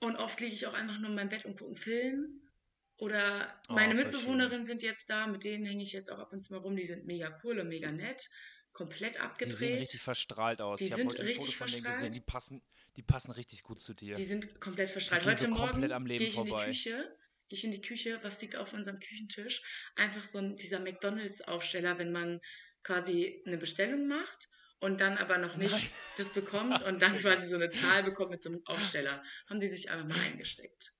Und oft liege ich auch einfach nur in meinem Bett und gucke einen Film. Oder Oh, meine voll Mitbewohnerinnen sind jetzt da, mit denen hänge ich jetzt auch ab und zu mal rum. Die sind mega cool und mega nett. Komplett Die sehen abgedreht. richtig verstrahlt aus. Die ich habe heute ein Foto richtig von denen gesehen. Die passen, die passen richtig gut zu dir. Die sind komplett verstrahlt. gehen Heute so Morgen komplett am Leben gehe ich in die vorbei. Küche, gehe ich in die Küche, was liegt auf unserem Küchentisch? Einfach so ein, dieser McDonalds-Aufsteller, wenn man quasi eine Bestellung macht und dann aber noch nicht Nein. das bekommt und dann [laughs] quasi so eine Zahl bekommt mit so einem Aufsteller. Haben die sich einfach mal eingesteckt.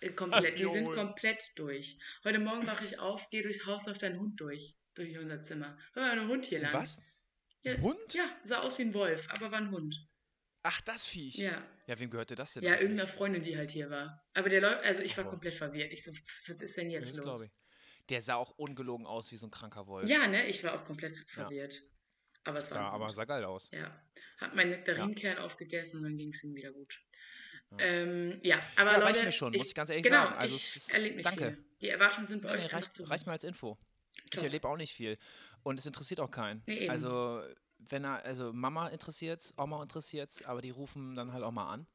Äh, Komplett, die sind komplett durch. Heute Morgen wache ich auf, gehe durchs Haus, läuft ein Hund durch, durch unser Zimmer. Hör mal, ein Hund hier lang. Was? Ein Hund? Ja, sah aus wie ein Wolf, aber war ein Hund. Ach, das Viech. Ja, Ja, wem gehörte das denn? ja, eigentlich? irgendeiner Freundin, die halt hier war. Aber der läuft, also ich war Oh. komplett verwirrt. Ich so, was ist denn Ja, jetzt das los? ich. Der sah auch ungelogen aus wie so ein kranker Wolf. Ja, ne, ich war auch komplett verwirrt. Aber es war. Sah, ein aber sah geil aus. Ja. Hab meinen Nektarinkern aufgegessen und dann ging es ihm wieder gut. Ja. Ähm, ja, aber Ja, Leute, reicht mir schon, muss ich ganz ehrlich genau, sagen. Also ich ist- erlebe nicht danke. viel. Die Erwartungen sind bei Nee, euch nee, reicht, zu reicht mir als Info. Ich Top. erlebe auch nicht viel. Und es interessiert auch keinen. Nee, eben. also, wenn er, also Mama interessiert's, Oma interessiert's, aber die rufen dann halt auch mal an.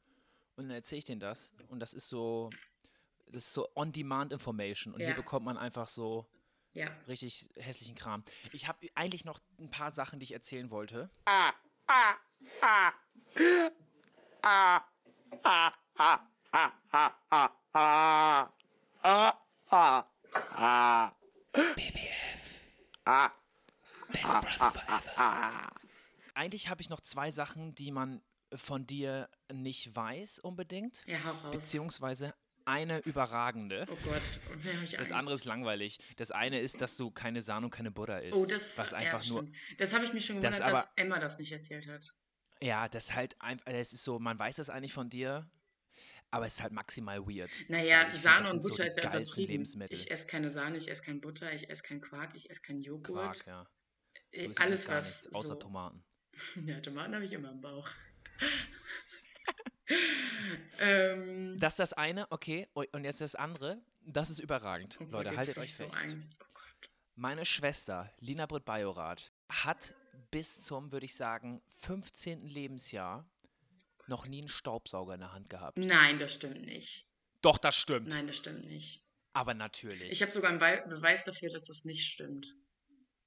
Und dann erzähle ich denen das. Und das ist so, das ist so On-Demand-Information. Und Ja. hier bekommt man einfach so Ja. richtig hässlichen Kram. Ich habe eigentlich noch ein paar Sachen, die ich erzählen wollte. Eigentlich habe ich noch zwei Sachen, die man von dir nicht weiß unbedingt, Ja, hau raus. beziehungsweise eine überragende. Oh Gott, mir Das Angst. andere ist langweilig. Das eine ist, dass du keine Sahne und keine Butter isst. Oh, das was ja, einfach nur. stimmt. Das habe ich mich schon Das gewundert, aber- dass Emma das nicht erzählt hat. Ja, das halt einfach. Es ist so, man weiß das eigentlich von dir, aber es ist halt maximal weird. Naja, ich find, Sahne das und so Butter die ist ja untertrieben. Lebensmittel. Ich esse keine Sahne, ich esse kein Butter, ich esse kein Quark, ich esse kein Joghurt. Quark, ja. Äh, Alles was. nichts, außer so. Tomaten. [laughs] Ja, Tomaten habe ich immer im Bauch. [laughs] ähm, Das ist das eine, okay. Und jetzt das andere. Das ist überragend. oh Gott, Leute, haltet euch so fest. Angst. Oh. Meine Schwester, Lina Britt Bajorath, hat bis zum, würde ich sagen, 15. Lebensjahr noch nie einen Staubsauger in der Hand gehabt. Nein, das stimmt nicht. Doch, das stimmt. Nein, das stimmt nicht. Aber natürlich. Ich habe sogar einen Be Beweis dafür, dass das nicht stimmt.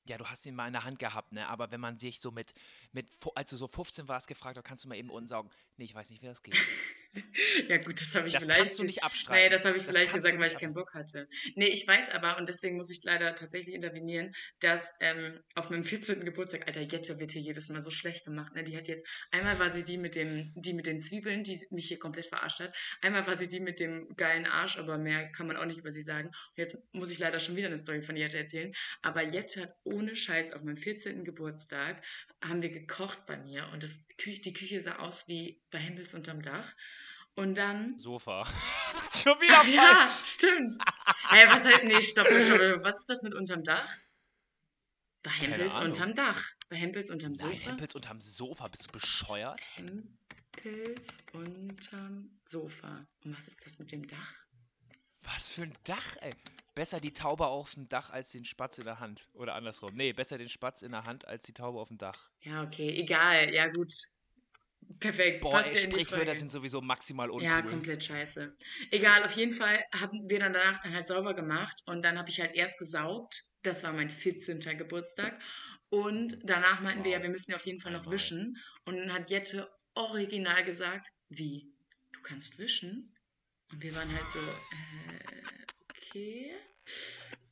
Ja, du hast ihn mal in der Hand gehabt, ne? Aber wenn man sich so mit, mit als du so 15 warst, gefragt, hat, kannst du mal eben unten saugen? Nee, ich weiß nicht, wie das geht. [laughs] [laughs] Ja gut, das habe ich Das vielleicht... kannst du nicht abstreiten. Nee, das habe ich Das vielleicht gesagt, weil ich keinen Bock hatte. Nee, ich weiß aber, und deswegen muss ich leider tatsächlich intervenieren, dass ähm, auf meinem 14. Geburtstag, Alter, Jette wird hier jedes Mal so schlecht gemacht. Ne? Die hat jetzt, einmal war sie die mit, dem, die mit den Zwiebeln, die mich hier komplett verarscht hat. Einmal war sie die mit dem geilen Arsch, aber mehr kann man auch nicht über sie sagen. Und jetzt muss ich leider schon wieder eine Story von Jette erzählen. Aber Jette hat ohne Scheiß auf meinem 14. Geburtstag, haben wir gekocht bei mir und das, die Küche sah aus wie bei Hempels unterm Dach. Und dann Sofa. [laughs] Schon wieder Ach ja, falsch. stimmt. Hey, was halt, nee, stopp, stopp, was ist das mit unterm Dach? Bei Hempels unterm Dach. Bei Hempels unterm Nein, Sofa. Hempels unterm Sofa, bist du bescheuert? Hempels unterm Sofa. Und was ist das mit dem Dach? Was für ein Dach, ey. Besser die Taube auf dem Dach als den Spatz in der Hand. Oder andersrum. Nee, besser den Spatz in der Hand als die Taube auf dem Dach. Ja, okay, egal. Ja, gut. Perfekt. Boah, ey, Sprichwörter sind sowieso maximal uncool. Ja, komplett scheiße. Egal, auf jeden Fall haben wir dann danach dann halt sauber gemacht und dann habe ich halt erst gesaugt. Das war mein 14. Geburtstag. Und danach meinten wir Wow. ja, wir müssen ja auf jeden Fall noch Einmal. wischen. Und dann hat Jette original gesagt, wie? Du kannst wischen? Und wir waren halt so, äh, okay.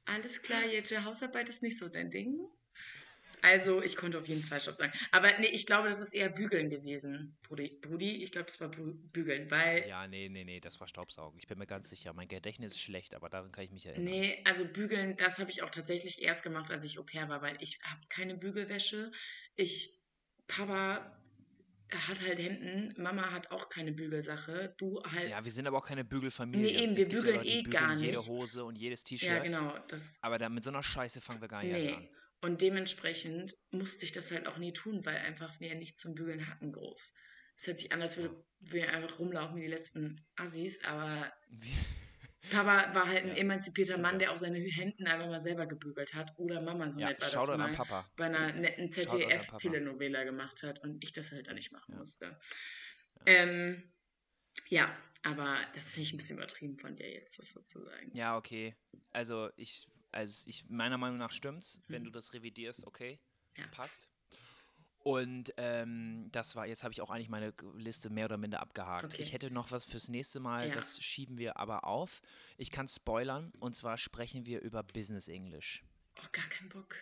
Alles klar, Jette, Hausarbeit ist nicht so dein Ding. Also, ich konnte auf jeden Fall Stopp sagen. Aber nee, ich glaube, das ist eher Bügeln gewesen, Brudi. Brudi, ich glaube, das war Bü- Bügeln, weil Ja, nee, nee, nee, das war Staubsaugen. Ich bin mir ganz sicher. Mein Gedächtnis ist schlecht, aber daran kann ich mich erinnern. Nee, also bügeln, das habe ich auch tatsächlich erst gemacht, als ich Au pair war, weil ich habe keine Bügelwäsche. Ich, Papa hat halt Händen, Mama hat auch keine Bügelsache. Du halt, ja, Ja, wir sind aber auch keine Bügelfamilie. Nee, eben, wir gibt ja bügeln Leute, eh gar bügeln jede. Hose und jedes T-Shirt. genau, das, Aber da, mit so einer Scheiße fangen wir gar nicht nee. an. Und dementsprechend musste ich das halt auch nie tun, weil einfach wir nichts zum Bügeln hatten groß. Es hört sich an, als würde wir einfach rumlaufen wie die letzten Assis, aber Papa war halt ein Ja, emanzipierter Mann, ja. der auch seine Händen einfach mal selber gebügelt hat. Oder Mama so Ja, nett war das an mal. Papa. bei einer netten. ZDF-Telenovela gemacht hat und ich das halt dann nicht machen Ja. musste. Ähm, ja, aber das finde ich ein bisschen übertrieben von dir jetzt, das sozusagen. Ja, okay. Also ich, also ich, meiner Meinung nach stimmt's. Wenn Hm. du das revidierst, okay, Ja. passt. Und ähm, das war, jetzt habe ich auch eigentlich meine Liste mehr oder minder abgehakt. Okay. Ich hätte noch was fürs nächste Mal, Ja. das schieben wir aber auf. Ich kann spoilern und zwar sprechen wir über Business English. Oh, gar keinen Bock.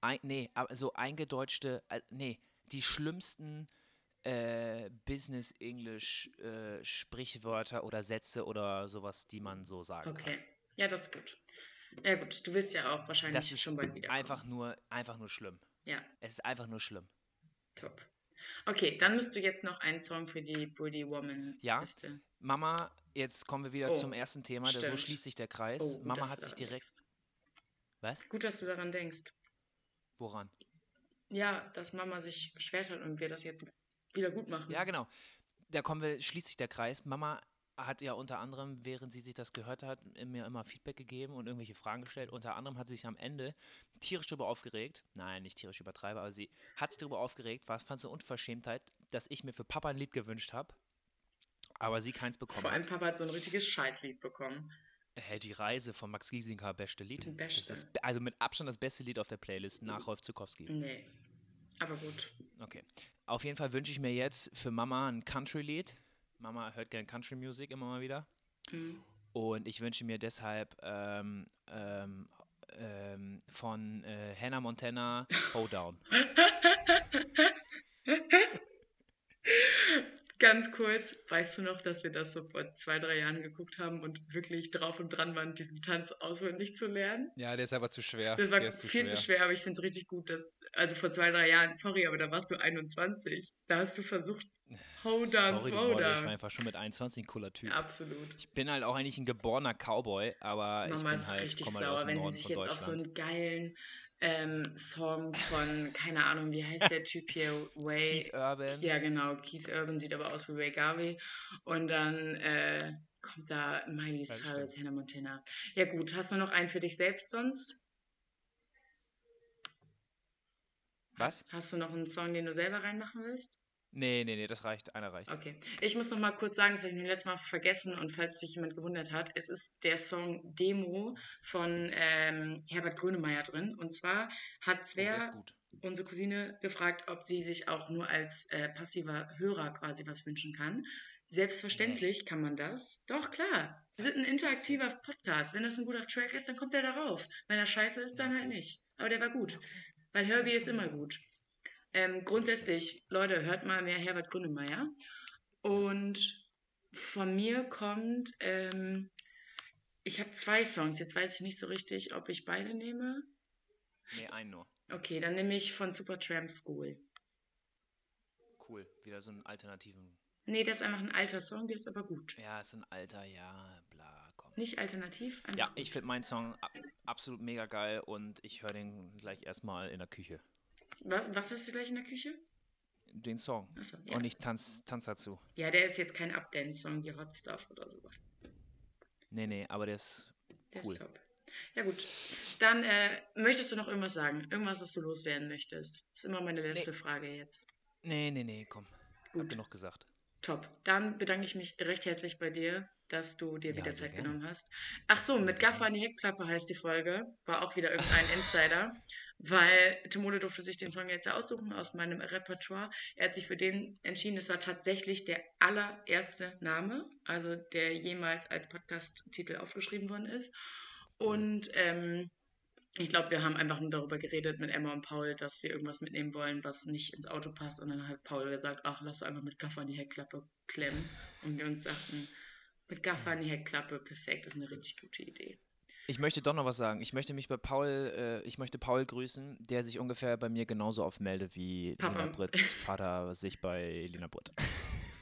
Ein, nee, aber so eingedeutschte, äh, nee, die schlimmsten äh, Business English äh, Sprichwörter oder Sätze oder sowas, die man so sagen Okay. kann. Ja, das ist gut. Ja, gut. Du wirst ja auch wahrscheinlich Das ist schon bald wieder. einfach nur, einfach nur schlimm. Ja, Es ist einfach nur schlimm. top. Okay, dann musst du jetzt noch einen Song für die Pretty Woman Ja. Liste. Mama, jetzt kommen wir wieder Oh, zum ersten Thema. Der, so stimmt. schließt sich der Kreis. Oh, gut, Mama hat sich direkt. denkst. Was? Gut, dass du daran denkst. Woran? Ja, dass Mama sich beschwert hat und wir das jetzt wieder gut machen. Ja, genau. Da kommen wir, schließt sich der Kreis. Mama hat ja unter anderem, während sie sich das gehört hat, mir immer Feedback gegeben und irgendwelche Fragen gestellt. Unter anderem hat sie sich am Ende tierisch darüber aufgeregt. Nein, nicht tierisch übertreibe, aber sie hat sich darüber aufgeregt, was fand sie Unverschämtheit, dass ich mir für Papa ein Lied gewünscht habe, aber sie keins bekommen Vor allem hat. Papa hat so ein richtiges Scheißlied bekommen. Hey, die Reise von Max Giesinger, beste Lied. Beste. Das ist also mit Abstand das beste Lied auf der Playlist nach Rolf Zukowski. Nee. Aber gut. Okay. Auf jeden Fall wünsche ich mir jetzt für Mama ein Country-Lied. Mama hört gerne Country-Music immer mal wieder. Hm. Und ich wünsche mir deshalb ähm, ähm, ähm, von äh, Hannah Montana Hoedown. [laughs] Ganz kurz, weißt du noch, dass wir das so vor zwei, drei Jahren geguckt haben und wirklich drauf und dran waren, diesen Tanz auswendig zu lernen? Ja, der ist aber zu schwer. Das war viel zu schwer, aber ich finde es richtig gut, dass, also vor zwei, drei Jahren, sorry, aber da warst du 21. Da hast du versucht, Hold on, Sorry, hold Model, ich war on. einfach schon mit 21 ein cooler Typ. Absolut. Ich bin halt auch eigentlich ein geborener Cowboy, aber ich Mama bin ist halt, richtig komme halt aus sauer, dem wenn sie Norden sich von jetzt auf so einen geilen ähm, Song von, keine Ahnung, wie heißt der Typ hier? Way. Keith Urban. Ja, genau. Keith Urban sieht aber aus wie Ray Garvey. Und dann äh, kommt da Miley Cyrus. Hannah Montana. Ja, gut. Hast du noch einen für dich selbst sonst? Was? Hast du noch einen Song, den du selber reinmachen willst? Nee, nee, nee, das reicht. Einer reicht. Okay. Ich muss noch mal kurz sagen, das habe ich mir letztes Mal vergessen und falls sich jemand gewundert hat, es ist der Song Demo von ähm, Herbert Grönemeyer drin. Und zwar hat Oh, Svea, gut. unsere Cousine, gefragt, ob sie sich auch nur als äh, passiver Hörer quasi was wünschen kann. Selbstverständlich kann man das. Doch, klar. Wir sind ein interaktiver Podcast. Wenn das ein guter Track ist, dann kommt der darauf. Wenn er scheiße ist, dann halt okay. nicht. Aber der war gut. Weil Herbie ist immer gut. Ähm, grundsätzlich, Leute, hört mal mehr Herbert Grönemeyer. Und von mir kommt, ähm, ich habe zwei Songs. Jetzt weiß ich nicht so richtig, ob ich beide nehme. Nee, einen nur. Okay, dann nehme ich von Supertramp School. Cool. Wieder so einen alternativen. Nee, das ist einfach ein alter Song, der ist aber gut. Ja, ist ein alter, ja, bla, komm. Nicht alternativ, einfach Ja, ich finde meinen Song absolut mega geil und ich höre den gleich erstmal in der Küche. Was, was hast du gleich in der Küche? Den Song. Achso, ja. Und ich tanz, tanz dazu. ja, der ist jetzt kein Updance-Song wie Hot Stuff oder sowas. Nee, nee, aber der ist Der Cool. ist top. Ja, gut. Dann äh, möchtest du noch irgendwas sagen? Irgendwas, was du loswerden möchtest? Das ist immer meine letzte Frage jetzt. Nee, nee, nee, komm. Hab Gut. genug gesagt. Top. Dann bedanke ich mich recht herzlich bei dir, dass du dir Ja, wieder Zeit gerne. genommen hast. Ach so, mit Gaffer an die Heckklappe heißt die Folge. War auch wieder irgendein [laughs] Insider, weil Timole durfte sich den Song jetzt ja aussuchen aus meinem Repertoire. Er hat sich für den entschieden. Es war tatsächlich der allererste Name, also der jemals als Podcast-Titel aufgeschrieben worden ist. Und ähm, ich glaube, wir haben einfach nur darüber geredet mit Emma und Paul, dass wir irgendwas mitnehmen wollen, was nicht ins Auto passt. Und dann hat Paul gesagt, ach, lass einfach mit Gaffer an die Heckklappe klemmen. Und wir uns dachten, mit Gaffer an die Heckklappe, perfekt, ist eine richtig gute Idee. Ich möchte doch noch was sagen. Ich möchte mich bei Paul, äh, ich möchte Paul grüßen, der sich ungefähr bei mir genauso oft meldet, wie Papa. Lena Britts Vater sich bei Lena Britt.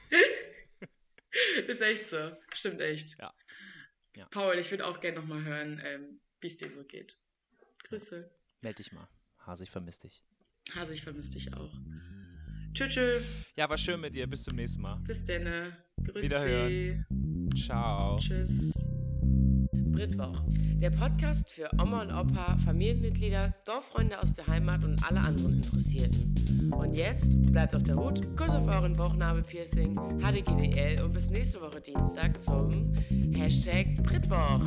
[laughs] ist echt so. Stimmt echt. Ja. Ja. Paul, ich würde auch gerne nochmal hören, ähm, wie es dir so geht. Grüße. Meld dich mal. Hase, ich vermisse dich. Hase, ich vermisse dich auch. Tschüss, tschüss. Ja, war schön mit dir. Bis zum nächsten Mal. Bis dann. Grüezi. Wiederhören. Ciao. Tschüss. Britwoch, der Podcast für Oma und Opa, Familienmitglieder, Dorffreunde aus der Heimat und alle anderen Interessierten. Und jetzt bleibt auf der Hut, Kuss auf euren Bauchnabelpiercing, HDGDL und bis nächste Woche Dienstag zum Hashtag Britwoch.